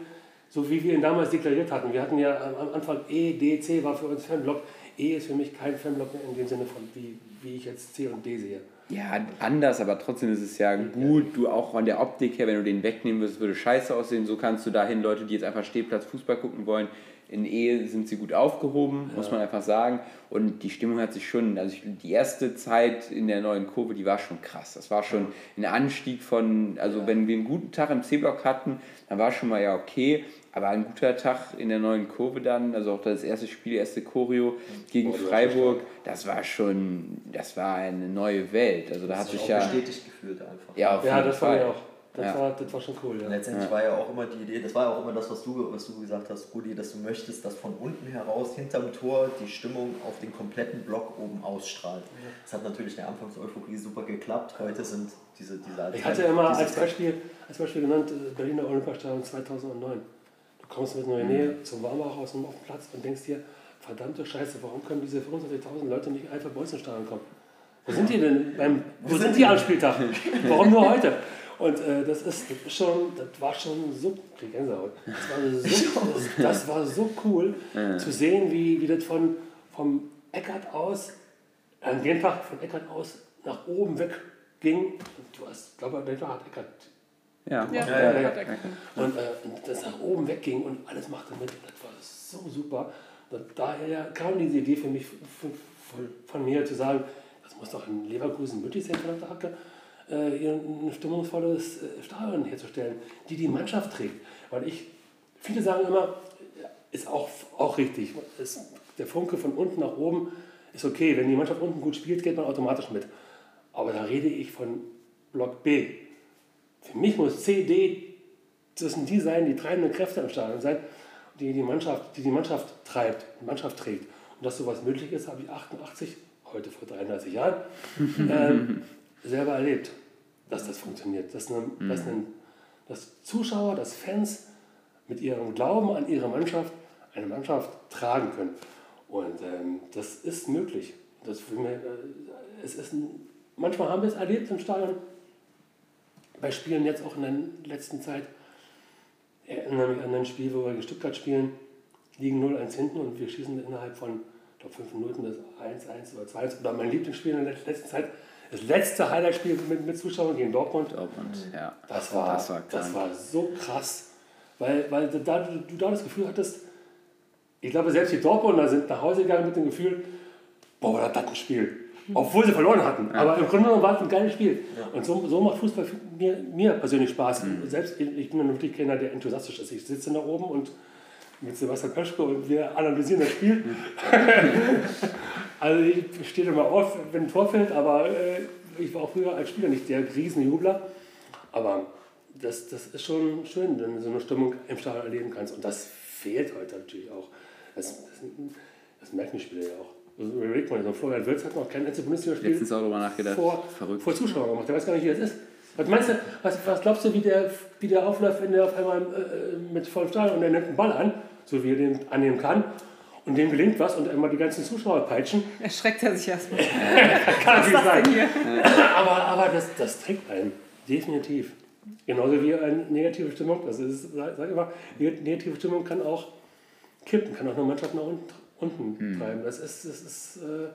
so wie wir ihn damals deklariert hatten. Wir hatten ja am Anfang E, D, C war für uns Fanblock. E ist für mich kein Fanblock mehr in dem Sinne von, wie, wie ich jetzt C und D sehe. Ja, anders, aber trotzdem ist es ja gut. Du auch von der Optik her, wenn du den wegnehmen würdest, würde scheiße aussehen. So kannst du dahin Leute, die jetzt einfach Stehplatz Fußball gucken wollen, in Ehe sind sie gut aufgehoben, ja. muss man einfach sagen. Und die Stimmung hat sich schon, also die erste Zeit in der neuen Kurve, die war schon krass. Das war schon ein Anstieg von, also ja. wenn wir einen guten Tag im C-Block hatten, dann war schon mal ja okay. Aber ein guter Tag in der neuen Kurve dann, also auch das erste Spiel, erste Choreo gegen Freiburg, das war schon, das war eine neue Welt. Also da hat sich ja bestätigt gefühlt einfach. Ja, auf ja das Fall. war ja auch. Das, ja. war, das war schon cool. Ja. Letztendlich ja. war ja auch immer die Idee, das war ja auch immer das, was du, was du gesagt hast, Rudi, dass du möchtest, dass von unten heraus, hinterm Tor, die Stimmung auf den kompletten Block oben ausstrahlt. Das hat natürlich in der Anfangseuphorie super geklappt. Heute sind diese, diese Ich hatte immer als Beispiel, als Beispiel genannt äh, Berliner Olympiastadion 2009 kommst mit Neue Nähe zum Warmbach aus dem Platz und denkst dir, verdammte Scheiße, warum können diese 25.000 Leute nicht einfach bei uns in Stadion kommen? Wo sind die denn? Beim, wo sind die am Spieltag? Warum nur heute? Und äh, das, ist, schon, das war schon so, Gänsehaut. Das war so, das, war so cool zu sehen, wie, wie das von, vom Eckert aus, an dem Tag von Eckert aus nach oben weg ging. Du hast, glaube ich, hat Eckert ja, ja, ja, ja, ja. Und äh, das nach oben wegging und alles machte mit. Das war so super. Und daher kam diese Idee für mich von, von, von mir zu sagen, das muss doch in Leverkusen möglich sein, von der Hacke, äh, hier ein stimmungsvolles äh, Stadion herzustellen, die die Mannschaft trägt. Weil ich, viele sagen immer, ist auch, auch richtig, ist, der Funke von unten nach oben ist okay. Wenn die Mannschaft unten gut spielt, geht man automatisch mit. Aber da rede ich von Block B. Für mich muss C, D, das sind die sein, die treibenden Kräfte im Stadion sein, die die Mannschaft, die, die Mannschaft treibt, die Mannschaft trägt. Und dass sowas möglich ist, habe ich 88, heute vor 33 Jahren, ähm, selber erlebt, dass das funktioniert. Dass, eine, mhm. dass, eine, dass Zuschauer, dass Fans mit ihrem Glauben an ihre Mannschaft eine Mannschaft tragen können. Und ähm, das ist möglich. Das für mich, äh, es ist ein, manchmal haben wir es erlebt im Stadion, bei Spielen jetzt auch in der letzten Zeit, erinnere mich an ein Spiel, wo wir in Stuttgart spielen, liegen 0-1 hinten und wir schießen innerhalb von, ich glaube, 5 Minuten das 1-1 oder 2-1. Oder mein Lieblingsspiel in der letzten Zeit, das letzte Highlight-Spiel mit, mit Zuschauern gegen Dortmund. Dortmund, ja. Das war, das war, das war so krass, weil, weil da, du, du da das Gefühl hattest, ich glaube, selbst die Dortmunder sind nach Hause gegangen mit dem Gefühl, boah, das hat ein Spiel. obwohl sie verloren hatten. Ja. Aber im Grunde genommen war es ein geiles Spiel. Ja. Und so, so macht Fußball mir, mir persönlich Spaß. Mhm. Selbst ich bin wirklich keiner, der enthusiastisch ist. Ich sitze da oben und mit Sebastian Pöschke und wir analysieren das Spiel. Mhm. also ich stehe immer auf, wenn ein Tor fällt, aber äh, ich war auch früher als Spieler nicht der Riesenjubler. Aber das, das ist schon schön, wenn du so eine Stimmung im Stadion erleben kannst. Und das fehlt heute natürlich auch. Das, das, das merken die Spieler ja auch. Also überleg mal, so Florian Wirtz hat noch kein letztes Bundesligaspiel Letztens auch darüber nachgedacht. Vor, Verrückt. vor Zuschauern gemacht. Der weiß gar nicht, wie das ist. Was meinst du, was, was glaubst du, wie der, wie der aufläuft, wenn der auf einmal äh, mit vollem Stadion und er nimmt einen Ball an, so wie er den annehmen kann, und dem gelingt was und einmal die ganzen Zuschauer peitschen? Erschreckt er sich erstmal. kann natürlich sein. aber aber das, das trägt einen, definitiv. Genauso wie eine negative Stimmung. Das ist, sag, sag immer, negative Stimmung kann auch kippen, kann auch eine Mannschaft nach unten, unten hm. treiben. Das ist, das ist äh, ein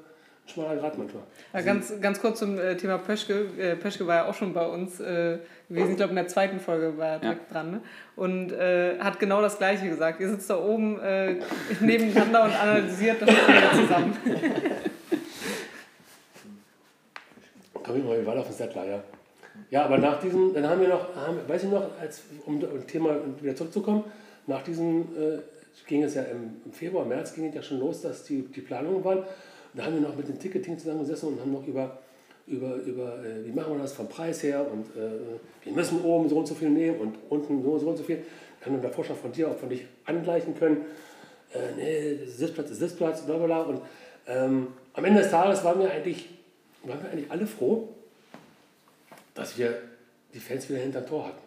schmaler Grad manchmal. Ja, ganz, ganz kurz zum äh, Thema Pöschke. Äh, Pöschke war ja auch schon bei uns äh, gewesen. Ich glaube, in der zweiten Folge war er direkt ja. dran. Ne? Und äh, hat genau das Gleiche gesagt. Ihr sitzt da oben äh, nebeneinander und analysiert das zusammen. Komm ich mal, wir waren auf dem Settler, ja. Ja, aber nach diesem, dann haben wir noch, haben, weiß ich noch, als, um das Thema wieder zurückzukommen, nach diesem äh, ging es ja im, Februar, März ging es ja schon los, dass die, die Planungen waren. Und da haben wir noch mit dem Ticketing zusammengesessen und haben noch über, über, über äh, wie machen wir das vom Preis her und äh, wir müssen oben so und so viel nehmen und unten so, so und so viel. Kann man der Vorschlag von dir auch von dich angleichen können. Äh, nee, Sitzplatz ist Sitzplatz, bla bla bla. Und ähm, am Ende des Tages waren wir eigentlich, waren wir eigentlich alle froh, dass wir die Fans wieder hinterm Tor hatten.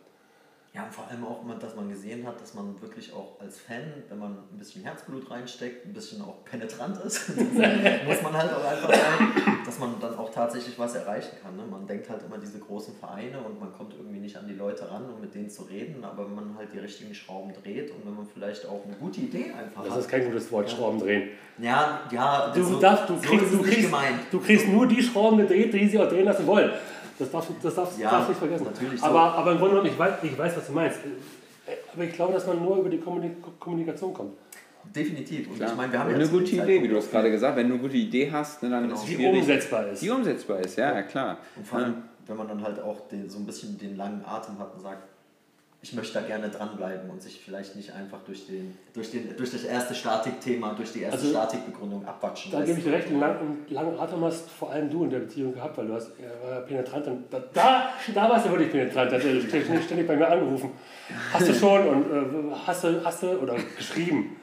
Ja, und vor allem auch, dass man gesehen hat, dass man wirklich auch als Fan, wenn man ein bisschen Herzblut reinsteckt, ein bisschen auch penetrant ist, muss man halt auch einfach sagen, dass man dann auch tatsächlich was erreichen kann. Ne? Man denkt halt immer diese großen Vereine und man kommt irgendwie nicht an die Leute ran, um mit denen zu reden, aber wenn man halt die richtigen Schrauben dreht und wenn man vielleicht auch eine gute Idee einfach das hat. Das ist kein gutes Wort, ja. Schrauben drehen. Ja, ja. Du, so, darfst, du, kriegst, so du, kriegst, du kriegst nur die Schrauben gedreht, die sie auch drehen lassen wollen. Das darfst, das darfst, ja, darfst nicht vergessen. Natürlich aber, so. aber im Grunde genommen, ich weiß, ich weiß, was du meinst. Aber ich glaube, dass man nur über die Kommunikation kommt. Definitiv. Und ich meine, wir haben eine gute Idee, wie du es gerade gesagt hast. Wenn du eine gute Idee hast, ne, dann genau. ist es Die umsetzbar ist. Die umsetzbar ist, ja, ja klar. Und vor allem, wenn man dann halt auch den, so ein bisschen den langen Atem hat und sagt, ich möchte da gerne dranbleiben und sich vielleicht nicht einfach durch, den, durch, den, durch das erste Statikthema, durch die erste also, Statikbegründung abwatschen. Da gebe ich dir recht, einen langen, langen Atem hast vor allem du in der Beziehung gehabt, weil du hast äh, penetrant und da, da, da warst du wirklich penetrant, da hast du ständig bei mir angerufen. Hast du schon und äh, hast, du, hast du oder geschrieben.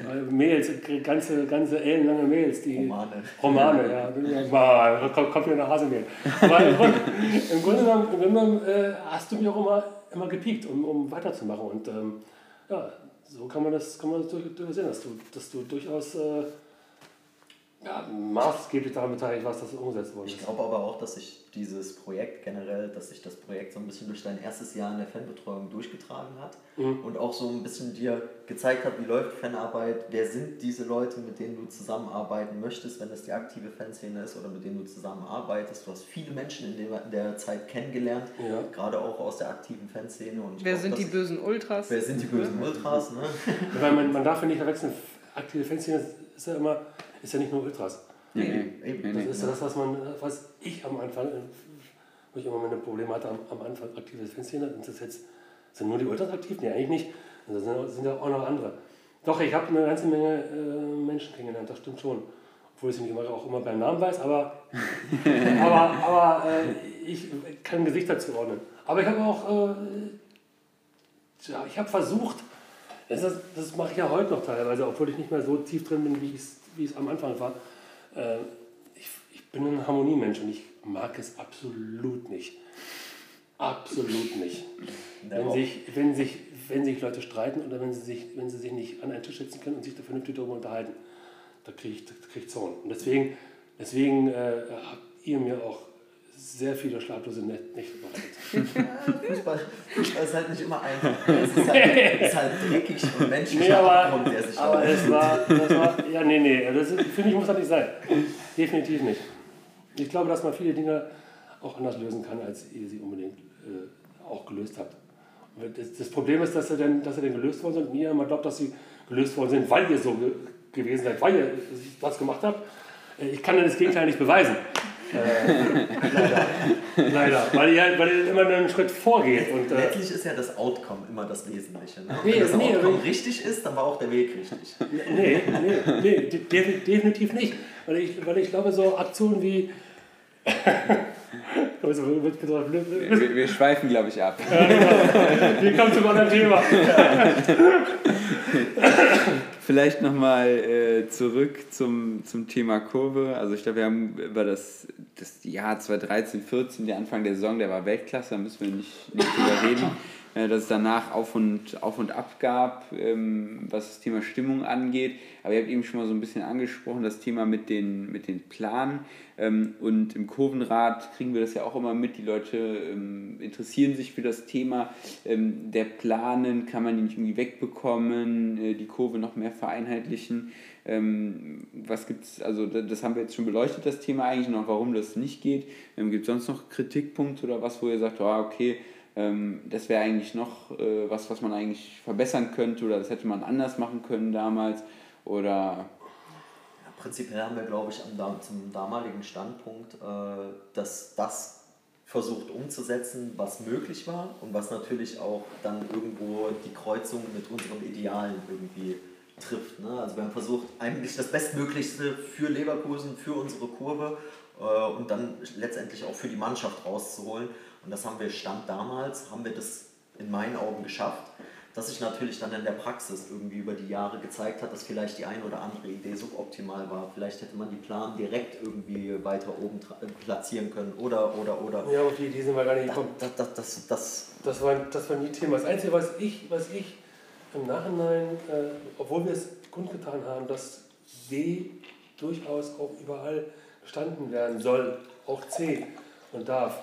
Äh, Mails, ganze, ganze ellenlange Mails. Die Romane. Romane, ja. Kommt, wieder nach Hasemehl. Aber im Grunde, im Grunde genommen, im Grunde genommen äh, hast du mich auch immer immer gepiekt, um, um weiterzumachen. Und ähm, ja, so kann man das, kann man das durchaus sehen, dass du, dass du durchaus äh, ja, maßgeblich daran beteiligt warst, dass es umgesetzt wurde. Ich glaube aber auch, dass sich dieses Projekt generell, dass sich das Projekt so ein bisschen durch dein erstes Jahr in der Fanbetreuung durchgetragen hat mhm. und auch so ein bisschen dir gezeigt hat, wie läuft Fanarbeit, wer sind diese Leute, mit denen du zusammenarbeiten möchtest, wenn es die aktive Fanszene ist oder mit denen du zusammenarbeitest. Du hast viele Menschen in der, in der Zeit kennengelernt, ja. gerade auch aus der aktiven Fanszene. Und wer glaub, sind die bösen Ultras? Wer sind die bösen Ultras? Ne? Weil man, man darf ja nicht verwechseln, aktive Fanszene ist ja immer ist ja nicht nur Ultras. Nee, nee, nee, das ist ja das, was, man, was ich am Anfang, wo ich immer meine Probleme hatte, am, am Anfang aktive Fanszene. Und das jetzt, sind nur die Ultras aktiv? Nee, eigentlich nicht. Da sind, sind ja auch noch andere. Doch, ich habe eine ganze Menge äh, Menschen kennengelernt, das stimmt schon. Obwohl ich sie nicht immer, auch immer beim Namen weiß, aber, aber, aber äh, ich kann Gesichter zuordnen. Aber ich habe auch, äh, ja, ich habe versucht, das, das mache ich ja heute noch teilweise, obwohl ich nicht mehr so tief drin bin, wie es wie es am Anfang war. Äh, ich, ich bin ein Harmoniemensch und ich mag es absolut nicht. Absolut nicht. Wenn sich, wenn, sich, wenn sich Leute streiten oder wenn sie, sich, wenn sie sich nicht an einen Tisch setzen können und sich da vernünftig darüber unterhalten, da kriege ich, krieg ich Zorn. Und deswegen, deswegen äh, habt ihr mir auch sehr viele schlaflose Nächte bereitet. Fußball, Fußball ist halt nicht immer einfach. Es ist halt, ist halt dreckig und menschlich. Nee, aber, der sich aber es war, das war, ja, nee, nee, das finde ich muss das nicht sein. Definitiv nicht. Ich glaube, dass man viele Dinge auch anders lösen kann, als ihr sie unbedingt äh, auch gelöst habt. Das, das, Problem ist, dass sie, denn, dass sie denn gelöst worden sind ihr immer glaubt, dass sie gelöst worden sind, weil ihr so ge gewesen seid, weil ihr was gemacht habt. Ich kann das Gegenteil nicht beweisen. Äh, leider. leider. Weil ihr, weil ihr immer einen Schritt vorgeht. Und, äh, Letztlich ist ja das Outcome immer das Wesentliche. Ne? Nee, Wenn das nee, Outcome richtig ist, dann war auch der Weg richtig. Nee, nee, nee definitiv nicht. Weil ich, weil ich glaube, so Aktionen wie. wir, wir schweifen, glaube ich, ab. Ja, genau. Wir kommen zum anderen Thema. Vielleicht nochmal äh, zurück zum, zum Thema Kurve. Also ich glaube, wir haben über das, das Jahr 2013, 14, der Anfang der Saison, der war Weltklasse, da müssen wir nicht, nicht drüber reden. Äh, dass es danach auf und, auf und ab gab, ähm, was das Thema Stimmung angeht. Aber ihr habt eben schon mal so ein bisschen angesprochen, das Thema mit den, mit den Planen. Ähm, und im Kurvenrad kriegen wir das ja auch immer mit. Die Leute ähm, interessieren sich für das Thema. der Planen kann man die nicht irgendwie wegbekommen, äh, die Kurve noch mehr vereinheitlichen. was gibt's, also das haben wir jetzt schon beleuchtet, das Thema eigentlich noch, warum das nicht geht. Gibt es sonst noch Kritikpunkte oder was, wo ihr sagt, oh, okay, ähm, das wäre eigentlich noch äh, was, was man eigentlich verbessern könnte oder das hätte man anders machen können damals oder... Prinzipiell haben wir, glaube ich, am, zum damaligen Standpunkt, äh, dass das versucht umzusetzen, was möglich war und was natürlich auch dann irgendwo die Kreuzung mit unseren Idealen irgendwie trifft. Ne? Also wir haben versucht, eigentlich das Bestmöglichste für Leverkusen, für unsere Kurve äh, und dann letztendlich auch für die Mannschaft rauszuholen. Und das haben wir Stand damals, haben wir das in meinen Augen geschafft, dass sich natürlich dann in der Praxis irgendwie über die Jahre gezeigt hat, dass vielleicht die eine oder andere Idee suboptimal war. Vielleicht hätte man die Plan direkt irgendwie weiter oben äh, platzieren können oder, oder, oder. Ja, auf die Idee sind wir gar nicht gekommen. Das, das, das, das, das, war, das war nie Thema. Das Einzige, was ich, was ich im Nachhinein, äh, obwohl wir es kundgetan haben, dass W durchaus auch überall gestanden werden soll, auch C und darf,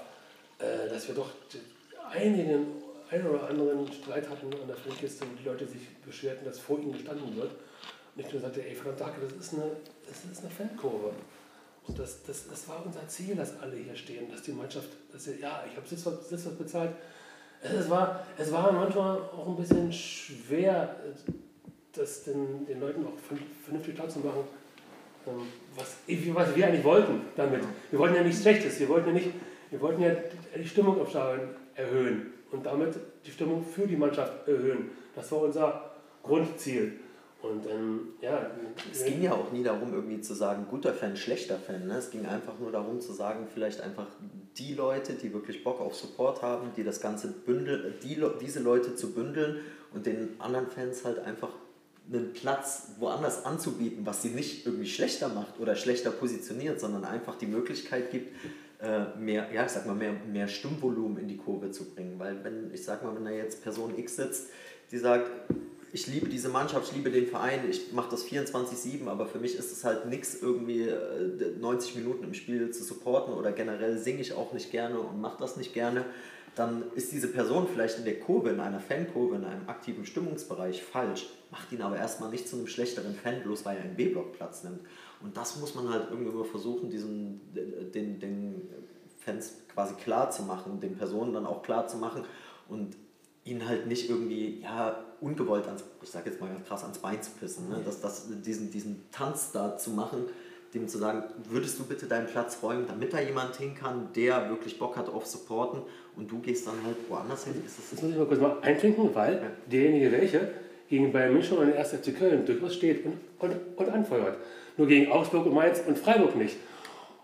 äh, dass wir doch einigen ein oder anderen Streit hatten an der Filmkiste, wo die Leute sich beschwerten, dass vor ihnen gestanden wird. Und ich nur sagte, ey, verdammt, Dake, das ist eine, eine Fankurve. Und das, das, das war unser Ziel, dass alle hier stehen, dass die Mannschaft, dass sie, ja, ich habe Sitzplatz, Sitzplatz bezahlt. Es war, es war manchmal auch ein bisschen schwer, das den, den Leuten auch vernünftig klar zu machen, ähm, was, was wir eigentlich wollten damit. Wir wollten ja nichts Schlechtes, wir wollten ja nicht wir wollten ja die Stimmung im Stadion erhöhen und damit die Stimmung für die Mannschaft erhöhen. Das war unser Grundziel. Und ähm, ja. Es ging ja auch nie darum, irgendwie zu sagen, guter Fan, schlechter Fan. Ne? Es ging einfach nur darum zu sagen, vielleicht einfach die Leute, die wirklich Bock auf Support haben, die das Ganze bündeln, die, diese Leute zu bündeln und den anderen Fans halt einfach einen Platz woanders anzubieten, was sie nicht irgendwie schlechter macht oder schlechter positioniert, sondern einfach die Möglichkeit gibt, mehr, ja, ich sag mal, mehr, mehr Stimmvolumen in die Kurve zu bringen. Weil wenn, ich sag mal, wenn da jetzt Person X sitzt, die sagt, ich liebe diese Mannschaft, ich liebe den Verein, ich mache das 24-7, aber für mich ist es halt nichts, irgendwie 90 äh, Minuten im Spiel zu supporten oder generell singe ich auch nicht gerne und mache das nicht gerne, dann ist diese Person vielleicht in der Kurve, in einer Fankurve, in einem aktiven Stimmungsbereich falsch, macht ihn aber erstmal nicht zu einem schlechteren Fan, bloß weil er einen B-Block Platz nimmt. Und das muss man halt irgendwie versuchen, diesen, den, den Fans quasi klar zu machen, den Personen dann auch klar zu machen und ihnen halt nicht irgendwie, ja, ungewollt ans, ich sag jetzt mal ganz krass, ans Bein zu pissen. Ne? Das, das, diesen, diesen Tanz da zu machen, dem zu sagen, würdest du bitte deinen Platz räumen, damit da jemand hin kann, der wirklich Bock hat auf Supporten und du gehst dann halt woanders hin. Ist das, das muss ich mal kurz mal eintrinken, weil ja. derjenige welche gegen Bayern München und den 1. FC Köln durchaus steht und, und, und anfeuert nur gegen Augsburg und Mainz und Freiburg nicht.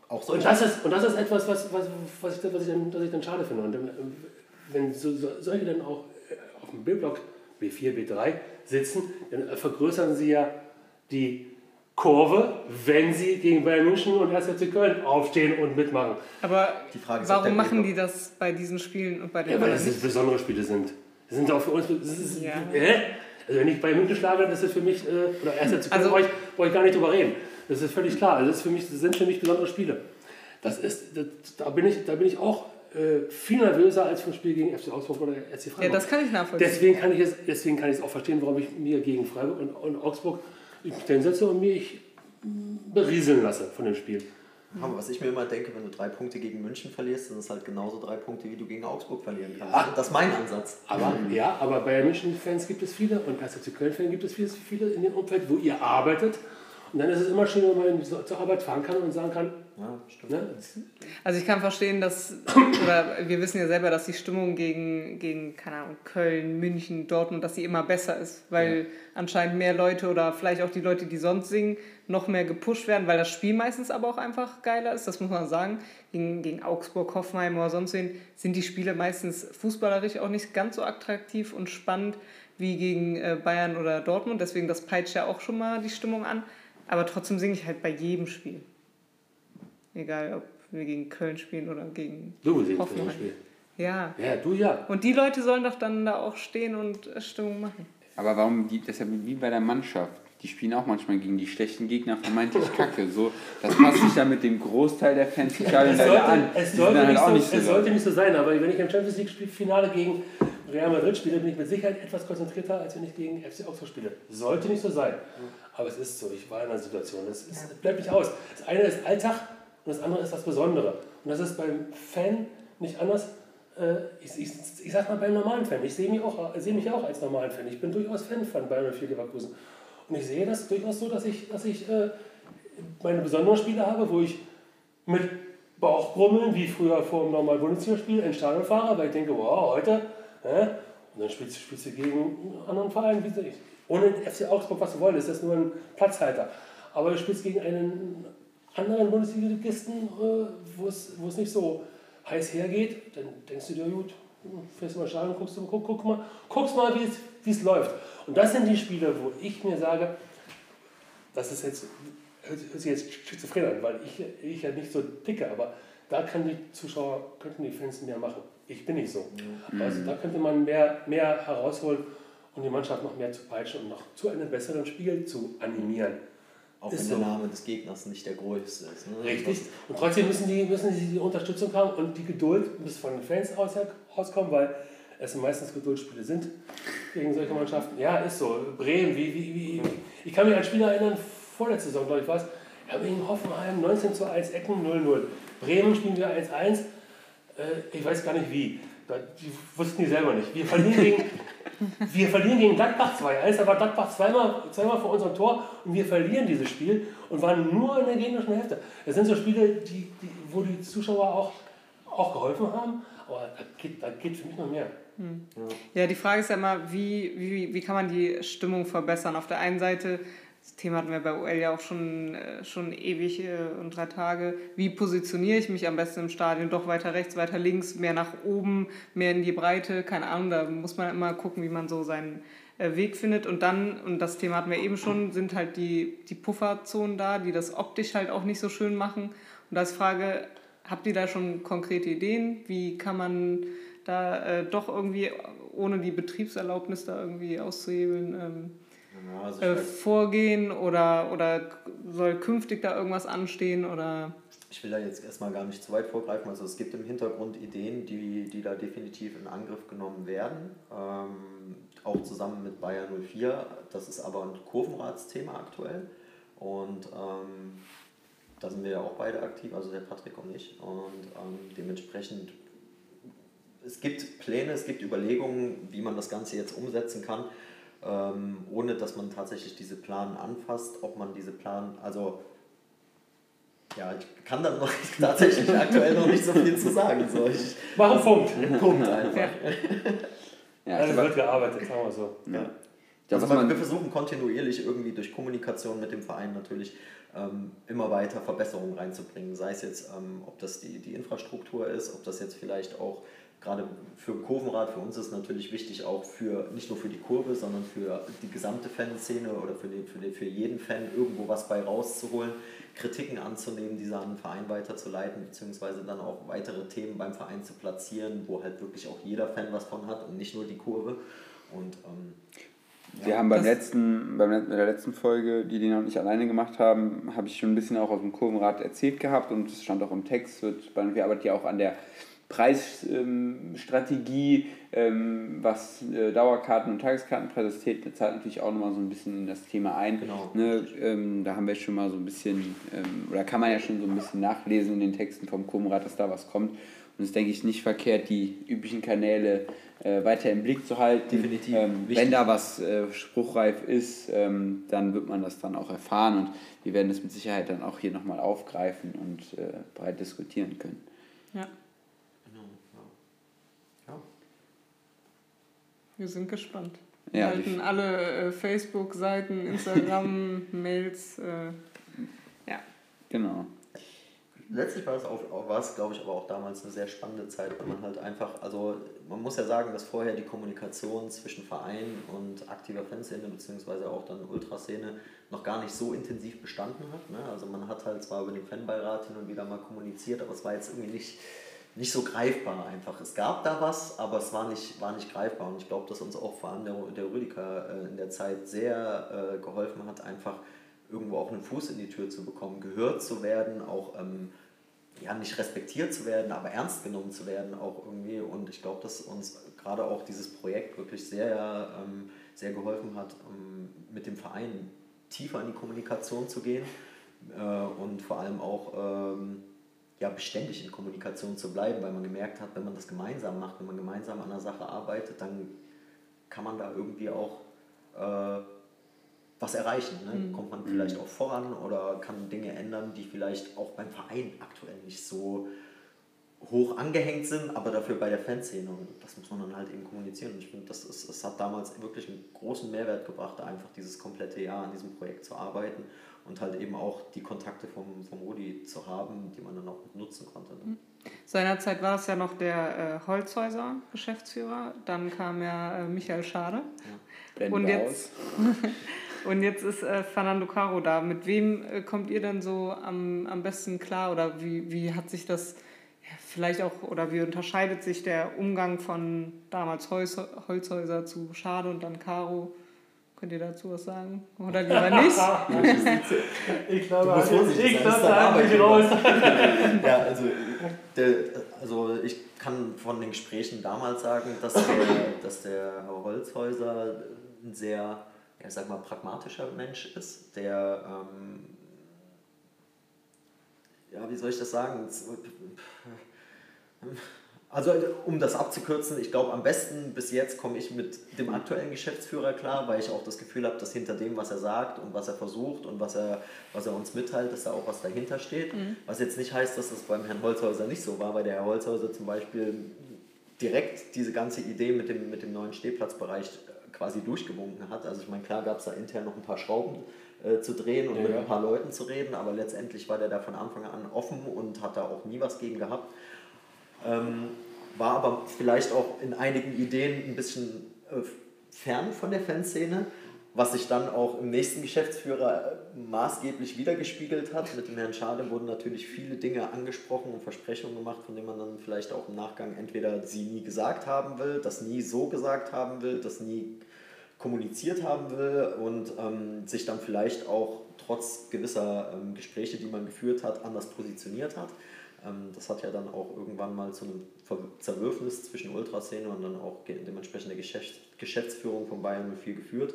Auch so und, das ist, und das ist etwas, was, was, was, ich, was, ich, dann, was ich dann schade finde. Und wenn so, so, solche dann auch äh, auf dem B-Block B4, B3 sitzen, dann vergrößern sie ja die Kurve, wenn sie gegen Bayern München und 1. FC Köln aufstehen und mitmachen. Aber warum machen die das bei diesen Spielen und bei den Ja, weil das besondere Spiele sind. Das sind auch für uns. Das ist, ja. äh? Also wenn ich bei München schlage, das ist für mich, äh, oder erst jetzt also, brauche ich, brauch ich gar nicht drüber reden. Das ist völlig klar. Also das, ist für mich, das sind für mich besondere Spiele. Das ist, das, da, bin ich, da bin ich auch äh, viel nervöser als vom Spiel gegen FC Augsburg oder FC Freiburg. Ja, das kann ich nachvollziehen. Deswegen kann ich es, deswegen kann ich es auch verstehen, warum ich mir gegen Freiburg und, und Augsburg hinsetze und mich berieseln lasse von dem Spiel. Aber was ich mir immer denke, wenn du drei Punkte gegen München verlierst, sind es halt genauso drei Punkte, wie du gegen Augsburg verlieren kannst. Ach, das ist mein Ansatz. Aber ja, aber bei München-Fans gibt es viele und bei FC Köln-Fans gibt es viele, viele in dem Umfeld, wo ihr arbeitet Und dann ist es immer schön, wenn man zur Arbeit fahren kann und sagen kann, ja, stimmt. Ne? Also ich kann verstehen, dass, oder wir wissen ja selber, dass die Stimmung gegen, gegen keine Ahnung, Köln, München, Dortmund, dass sie immer besser ist, weil ja. anscheinend mehr Leute oder vielleicht auch die Leute, die sonst singen, noch mehr gepusht werden, weil das Spiel meistens aber auch einfach geiler ist, das muss man sagen. Gegen, gegen Augsburg, Hoffenheim oder sonst wen sind die Spiele meistens fußballerisch auch nicht ganz so attraktiv und spannend wie gegen äh, Bayern oder Dortmund, deswegen das peitscht ja auch schon mal die Stimmung an. Aber trotzdem singe ich halt bei jedem Spiel. Egal, ob wir gegen Köln spielen oder gegen du Hoffenheim. Spiel. Ja. Ja, du ja. Und die Leute sollen doch dann da auch stehen und Stimmung machen. Aber warum, die, das ist ja wie bei der Mannschaft. Die spielen auch manchmal gegen die schlechten Gegner vermeintlich kacke. So, das passt sich ja mit dem Großteil der Fans es sollte, an. Es, sollte nicht, halt so, nicht so es sollte nicht so sein, aber wenn ich im Champions League-Finale gegen Real Madrid spiele, bin ich mit Sicherheit etwas konzentrierter, als wenn ich gegen FC Augsburg spiele. Sollte nicht so sein. Aber es ist so, ich war in einer Situation. Das, ist, das bleibt nicht aus. Das eine ist Alltag und das andere ist das Besondere. Und das ist beim Fan nicht anders. Äh, ich, ich, ich sag mal beim normalen Fan. Ich sehe mich, auch, seh mich auch als normalen Fan. Ich bin durchaus Fan von Bayern 04 Leverkusen. Und ich sehe das durchaus so, dass ich, dass ich äh, meine besonderen Spiele habe, wo ich mit Bauchgrummeln, wie früher vor dem normalen Bundesligaspiel, ins Stadion fahre, weil ich denke, wow, heute. Äh, und dann spielst, spielst du gegen einen anderen Verein, wie ich. Ohne FC Augsburg, was du wollen, ist das nur ein Platzhalter. Aber du spielst gegen einen anderen Bundesligisten, äh, wo es nicht so heiß hergeht, dann denkst du dir, gut, fährst du mal Stadion, guckst, guck, guck mal, guckst mal, wie es läuft. Und das sind die Spiele, wo ich mir sage, das ist jetzt, hört sich jetzt schizophren an, weil ich, ich ja nicht so dicke, aber da kann die Zuschauer, könnten die Fans mehr machen. Ich bin nicht so. Mhm. Also da könnte man mehr, mehr herausholen und die Mannschaft noch mehr zu peitschen und noch zu einem besseren Spiel zu animieren. Auch ist wenn so. der Name des Gegners nicht der größte ist. Ne? Richtig. Und trotzdem müssen die, müssen die, die Unterstützung haben und die Geduld muss von den Fans aus, rauskommen, weil es meistens Geduldsspiele sind gegen solche Mannschaften. Ja, ist so. Bremen, wie, wie, wie, ich kann mich an Spieler erinnern, vorletzte Saison, glaube ich, war es, ja, gegen Hoffenheim 19 zu 1, Ecken 0-0. Bremen spielen wir 1-1, äh, ich weiß gar nicht wie. Die wussten die selber nicht. Wir verlieren gegen, wir verlieren gegen Gladbach 2-1, da war Gladbach zweimal, zweimal vor unserem Tor und wir verlieren dieses Spiel und waren nur in der gegnerischen Hälfte. Das sind so Spiele, die, die, wo die Zuschauer auch, auch geholfen haben, aber da geht, da geht für mich noch mehr. Hm. Ja. die Frage ist ja immer, wie, wie, wie kann man die Stimmung verbessern? Auf der einen Seite das Thema hatten wir bei UL ja auch schon, äh, schon ewig äh, und drei Tage. Wie positioniere ich mich am besten im Stadion? Doch weiter rechts, weiter links, mehr nach oben, mehr in die Breite? Keine Ahnung, da muss man immer gucken, wie man so seinen äh, Weg findet. Und dann, und das Thema hatten wir eben schon, sind halt die, die Pufferzonen da, die das optisch halt auch nicht so schön machen. Und da ist Frage, habt ihr da schon konkrete Ideen? Wie kann man da doch irgendwie, ohne die Betriebserlaubnis da irgendwie auszuhebeln, ähm, ja, also äh, vorgehen oder, oder soll künftig da irgendwas anstehen oder ich will da jetzt erstmal gar nicht zu weit vorgreifen. Also es gibt im Hintergrund Ideen, die, die da definitiv in Angriff genommen werden. Ähm, auch zusammen mit Bayern 04. Das ist aber ein Kurvenratsthema aktuell. Und ähm, da sind wir ja auch beide aktiv, also der Patrick und ich. Und ähm, dementsprechend, es gibt Pläne, es gibt Überlegungen, wie man das Ganze jetzt umsetzen kann ähm, ohne dass man tatsächlich diese Planen anfasst, ob man diese Planen, also ja, ich kann da noch tatsächlich aktuell noch nicht so viel zu sagen. So, ich, Mach einen Punkt. Punkt einfach. Ja. ja also wird gearbeitet, sagen wir so. Ja. Also man, wir versuchen kontinuierlich irgendwie durch Kommunikation mit dem Verein natürlich ähm, immer weiter Verbesserungen reinzubringen. Sei es jetzt, ähm, ob das die, die Infrastruktur ist, ob das jetzt vielleicht auch gerade für Kurvenrad, für uns ist natürlich wichtig auch für, nicht nur für die Kurve, sondern für die gesamte Fanszene oder für, den, für, den, für jeden Fan irgendwo was bei rauszuholen, Kritiken anzunehmen, diese an den Verein weiterzuleiten, beziehungsweise dann auch weitere Themen beim Verein zu platzieren, wo halt wirklich auch jeder Fan was von hat und nicht nur die Kurve. Und ähm, ja, wir haben beim letzten, beim, bei der letzten Folge, die die noch nicht alleine gemacht haben, habe ich schon ein bisschen auch aus dem Kurvenrad erzählt gehabt und es stand auch im Text, wird, wir arbeiten ja auch an der Preisstrategie, ähm, was äh, Dauerkarten und Tageskartenpreise zählt, zahlt natürlich auch nochmal so ein bisschen in das Thema ein. Genau. Ne, ähm, da haben wir schon mal so ein bisschen, ähm, oder kann man ja schon so ein bisschen nachlesen in den Texten vom Kumrat, dass da was kommt. Und es ist, denke ich, nicht verkehrt, die üblichen Kanäle äh, weiter im Blick zu halten. Definitiv. Ähm, wenn da was äh, spruchreif ist, ähm, dann wird man das dann auch erfahren und wir werden das mit Sicherheit dann auch hier nochmal aufgreifen und äh, breit diskutieren können. Ja. Genau. Ja. Wir sind gespannt. Wir ja, halten alle äh, Facebook-Seiten, Instagram, Mails. Äh, ja. Genau letztlich war es, auch, war es, glaube ich, aber auch damals eine sehr spannende Zeit, weil man halt einfach, also man muss ja sagen, dass vorher die Kommunikation zwischen Verein und aktiver Fanszene beziehungsweise auch dann Ultraszene noch gar nicht so intensiv bestanden hat. Ne? Also man hat halt zwar über den Fanbeirat hin und wieder mal kommuniziert, aber es war jetzt irgendwie nicht, nicht so greifbar einfach. Es gab da was, aber es war nicht, war nicht greifbar und ich glaube, dass uns auch vor allem der, der Rüdiger äh, in der Zeit sehr äh, geholfen hat, einfach irgendwo auch einen Fuß in die Tür zu bekommen, gehört zu werden, auch ähm, ja, nicht respektiert zu werden, aber ernst genommen zu werden auch irgendwie. Und ich glaube, dass uns gerade auch dieses Projekt wirklich sehr, ähm, sehr geholfen hat, um mit dem Verein tiefer in die Kommunikation zu gehen äh, und vor allem auch ähm, ja, beständig in Kommunikation zu bleiben, weil man gemerkt hat, wenn man das gemeinsam macht, wenn man gemeinsam an einer Sache arbeitet, dann kann man da irgendwie auch äh, was erreichen. Ne? Mhm. Kommt man vielleicht auch voran oder kann Dinge ändern, die vielleicht auch beim Verein aktuell nicht so hoch angehängt sind, aber dafür bei der Fanszene. Und das muss man dann halt eben kommunizieren. Und ich finde, das, ist, das hat damals wirklich einen großen Mehrwert gebracht, da einfach dieses komplette Jahr an diesem Projekt zu arbeiten und halt eben auch die Kontakte vom, vom Rudi zu haben, die man dann auch nutzen konnte. Ne? Mhm. Seinerzeit war es ja noch der äh, Holzhäuser Geschäftsführer, dann kam ja äh, Michael Schade. Ja. Und jetzt, Und jetzt ist äh, Fernando Caro da. Mit wem äh, kommt ihr denn so am, am besten klar? Oder wie, wie hat sich das ja, vielleicht auch, oder wie unterscheidet sich der Umgang von damals Holz, Holzhäuser zu Schade und dann Caro? Könnt ihr dazu was sagen? Oder lieber nicht? ich glaube, halt ich glaube, da nicht raus. ja, also, der, also ich kann von den Gesprächen damals sagen, dass der, dass der Holzhäuser ein sehr ja, sag mal, pragmatischer Mensch ist, der, ähm, ja, wie soll ich das sagen? Also, um das abzukürzen, ich glaube, am besten bis jetzt komme ich mit dem aktuellen Geschäftsführer klar, weil ich auch das Gefühl habe, dass hinter dem, was er sagt und was er versucht und was er, was er uns mitteilt, dass da auch was dahinter steht. Mhm. Was jetzt nicht heißt, dass das beim Herrn Holzhäuser nicht so war, weil der Herr Holzhäuser zum Beispiel direkt diese ganze Idee mit dem, mit dem neuen Stehplatzbereich quasi durchgewunken hat. Also ich meine, klar gab es da intern noch ein paar Schrauben äh, zu drehen und ja, mit ein paar Leuten zu reden, aber letztendlich war der da von Anfang an offen und hat da auch nie was gegen gehabt. Ähm, war aber vielleicht auch in einigen Ideen ein bisschen äh, fern von der Fanszene was sich dann auch im nächsten Geschäftsführer äh, maßgeblich wiedergespiegelt hat. Mit dem Herrn Schade wurden natürlich viele Dinge angesprochen und Versprechungen gemacht, von denen man dann vielleicht auch im Nachgang entweder sie nie gesagt haben will, das nie so gesagt haben will, das nie kommuniziert haben will und ähm, sich dann vielleicht auch trotz gewisser ähm, Gespräche, die man geführt hat, anders positioniert hat. Ähm, das hat ja dann auch irgendwann mal zu einem Zerwürfnis zwischen Ultraszene und dann auch dementsprechend der Geschäfts Geschäftsführung von Bayern 04 geführt.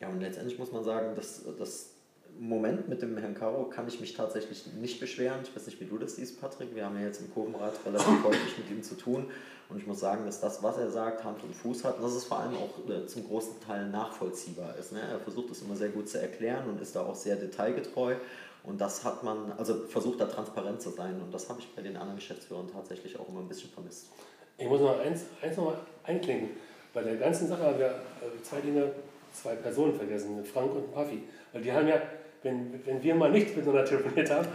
Ja, und letztendlich muss man sagen, dass das Moment mit dem Herrn Caro kann ich mich tatsächlich nicht beschweren. Ich weiß nicht, wie du das siehst, Patrick. Wir haben ja jetzt im Kurvenrad relativ häufig mit ihm zu tun. Und ich muss sagen, dass das, was er sagt, Hand und Fuß hat, dass es vor allem auch äh, zum großen Teil nachvollziehbar ist. Ne? Er versucht es immer sehr gut zu erklären und ist da auch sehr detailgetreu. Und das hat man, also versucht da transparent zu sein. Und das habe ich bei den anderen Geschäftsführern tatsächlich auch immer ein bisschen vermisst. Ich muss noch eins, eins noch mal einklinken. Bei der ganzen Sache haben wir äh, zwei Dinge zwei Personen vergessen, Frank und Puffy. Weil die haben ja, wenn, wenn wir mal nicht miteinander telefoniert haben,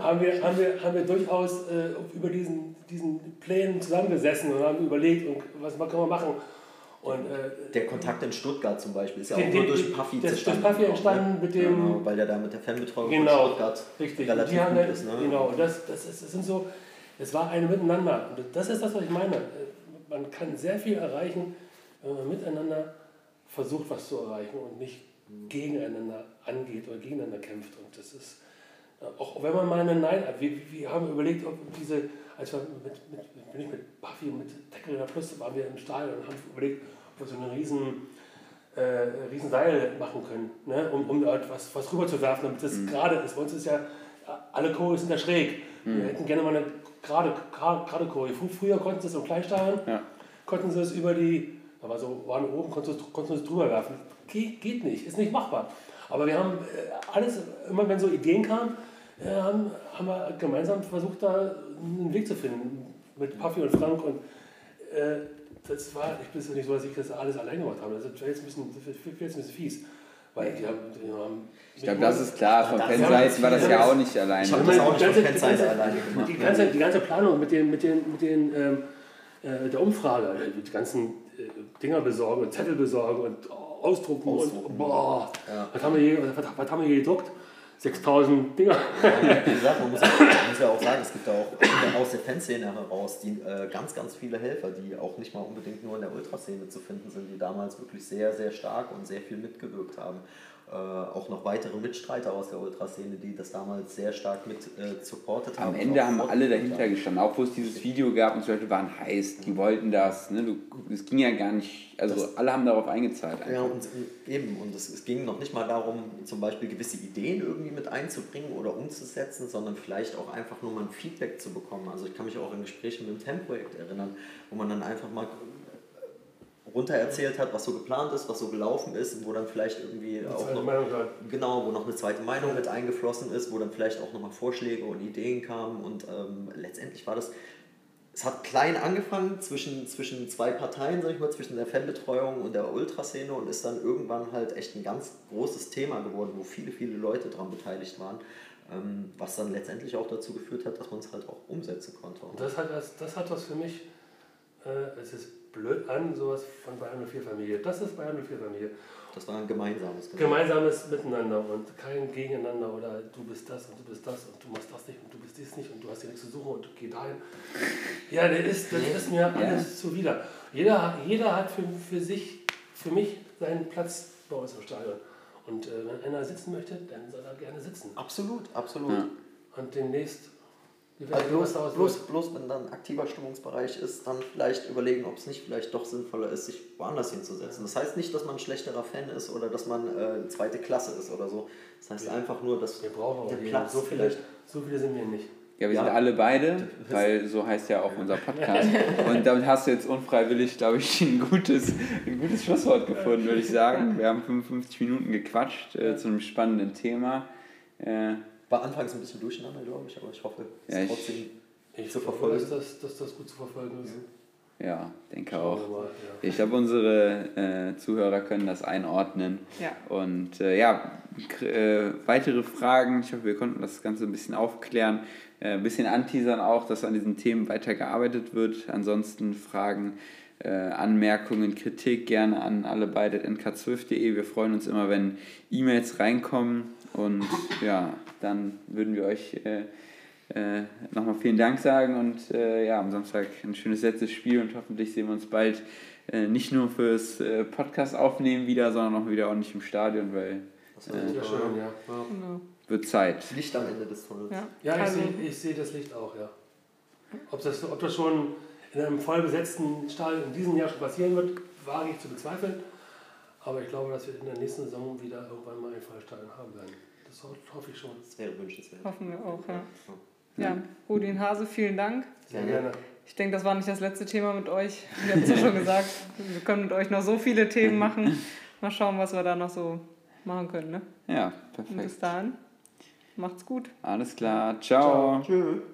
haben, wir, haben, wir, haben wir durchaus äh, über diesen, diesen Plänen zusammengesessen und haben überlegt, und was kann man machen. Und, äh, der Kontakt in Stuttgart zum Beispiel ist ja auch nur durch Puffy der, zustande Puffy entstanden ne? mit dem... Genau, weil der da mit der Fanbetreuung genau, von Stuttgart richtig. relativ gut ist. Ne? Genau, und das, das, ist, das sind so... Es war ein Miteinander. Und das ist das, was ich meine. Man kann sehr viel erreichen, wenn man miteinander versucht, was zu erreichen und nicht gegeneinander angeht oder gegeneinander kämpft. Und das ist, äh, auch wenn man mal einen Nein hat, wir, wir haben überlegt, ob diese, als wir mit, mit, bin ich mit Buffy und mit Deckel in der Plus waren wir im Stadion und haben überlegt, ob wir so eine riesen, äh, riesen Seil machen können, ne? um, um was, was rüber zu werfen, damit das mhm. gerade ist. Bei uns ist ja, alle Chore sind da schräg. Mhm. Wir hätten gerne mal eine gerade, gerade, Choreo. Früher konnten sie es im Kleinstadion, ja. konnten sie es über die, da war so, waren oben, konnten sie, konnten sie es drüber werfen. Geht, geht nicht, ist nicht machbar. Aber wir haben äh, alles, immer wenn so Ideen kamen, äh, haben, haben wir gemeinsam versucht, da einen Weg zu finden. Mit Puffy und Frank und äh, das war, ich bin ja nicht so, dass ich das alles allein gemacht habe. Das wäre jetzt ein bisschen, jetzt ein bisschen fies. Weil die haben, die haben ich glaube, das ist klar. Von Fanseiten war das ja auch nicht alleine. Ich habe das auch nicht von Fanseiten alleine gemacht. Die ganze, die ganze Planung mit den, mit den, mit den ähm, äh, der Umfrage, die ganzen äh, Dinger besorgen und Zettel besorgen und ausdrucken, ausdrucken. und boah, ja. was, haben wir hier, was, was haben wir hier gedruckt? 6000 Dinger. Ja, wie gesagt, man muss, man muss, ja auch sagen, es gibt ja auch aus der Fanszene heraus die, äh, ganz, ganz viele Helfer, die auch nicht mal unbedingt nur in der Ultraszene zu finden sind, die damals wirklich sehr, sehr stark und sehr viel mitgewirkt haben äh, auch noch weitere Mitstreiter aus der Ultraszene, die das damals sehr stark mit äh, supportet haben. Am Ende haben alle dahinter gestanden, auch wo es dieses Video gab und die Leute waren heiß, die wollten das. Ne? es ging ja gar nicht, also das, alle haben darauf eingezahlt. Einfach. Ja, und eben, und es, es ging noch nicht mal darum, zum Beispiel gewisse Ideen irgendwie mit einzubringen oder umzusetzen, sondern vielleicht auch einfach nur mal ein Feedback zu bekommen. Also ich kann mich auch an Gespräche mit dem TEM-Projekt erinnern, wo man dann einfach mal runter erzählt hat, was so geplant ist, was so gelaufen ist, wo dann vielleicht irgendwie eine auch noch, genau, wo noch eine zweite Meinung mit eingeflossen ist, wo dann vielleicht auch nochmal Vorschläge und Ideen kamen und ähm, letztendlich war das, es hat klein angefangen zwischen, zwischen zwei Parteien, sag ich mal, zwischen der Fanbetreuung und der Ultraszene und ist dann irgendwann halt echt ein ganz großes Thema geworden, wo viele, viele Leute daran beteiligt waren, ähm, was dann letztendlich auch dazu geführt hat, dass man es halt auch umsetzen konnte. Und das hat das, das hat was für mich, äh, es ist blöd an, sowas von Bayern 04 Familie. Das ist Bayern 04 Familie. Das war ein gemeinsames. Genau. Gemeinsames Miteinander und kein Gegeneinander oder du bist das und du bist das und du machst das nicht und du bist dies nicht und du hast hier nichts zu suchen und geh dahin. Ja, das ist, das ist mir ja. alles zuwider. Jeder, jeder hat für, für sich, für mich seinen Platz bei uns im Stadion. Und äh, wenn einer sitzen möchte, dann soll er gerne sitzen. Absolut, absolut. Ja. Und demnächst also bloß, bloß, bloß wenn dann aktiver Stimmungsbereich ist, dann vielleicht überlegen, ob es nicht vielleicht doch sinnvoller ist, sich woanders hinzusetzen. Das heißt nicht, dass man ein schlechterer Fan ist oder dass man äh, zweite Klasse ist oder so. Das heißt ja. einfach nur, dass wir brauchen der Platz so viele, so viele sind wir nicht. Ja, wir ja. sind alle beide, weil so heißt ja auch unser Podcast. Und damit hast du jetzt unfreiwillig, glaube ich, ein gutes, ein gutes Schlusswort gefunden, würde ich sagen. Wir haben 55 Minuten gequatscht äh, zu einem spannenden Thema. Äh, war anfangs ein bisschen durcheinander, glaube ich, aber ich hoffe, es ja, trotzdem ich, zu verfolgen. Dass das, dass das gut zu verfolgen ist. Ja, denke auch. Mal, ja. Ich glaube, unsere äh, Zuhörer können das einordnen. Ja. Und äh, ja, äh, weitere Fragen. Ich hoffe, wir konnten das Ganze ein bisschen aufklären. Äh, ein bisschen anteasern auch, dass an diesen Themen weitergearbeitet wird. Ansonsten Fragen, äh, Anmerkungen, Kritik gerne an alle beide nk12.de. Wir freuen uns immer, wenn E-Mails reinkommen. Und ja, dann würden wir euch äh, äh, nochmal vielen Dank sagen und äh, ja, am Samstag ein schönes letztes Spiel und hoffentlich sehen wir uns bald äh, nicht nur fürs äh, Podcast aufnehmen wieder, sondern auch wieder ordentlich im Stadion, weil das wird äh, schön, ja. ja. Wird Zeit. Licht am Ende des Tunnels. Ja, ja ich sehe seh das Licht auch, ja. Ob das, ob das schon in einem voll besetzten Stadion in diesem Jahr schon passieren wird, wage ich zu bezweifeln. Aber ich glaube, dass wir in der nächsten Saison wieder irgendwann mal ein Vollstadion haben werden. Das hoffe ich schon. Das wäre wünschenswert. Hoffen wir auch, ja. Ja, Rudin Hase, vielen Dank. Sehr gerne. Ich denke, das war nicht das letzte Thema mit euch. Wir haben es ja schon gesagt, wir können mit euch noch so viele Themen machen. Mal schauen, was wir da noch so machen können. Ne? Ja, perfekt. Und bis dahin, macht's gut. Alles klar, ciao. ciao. Tschüss.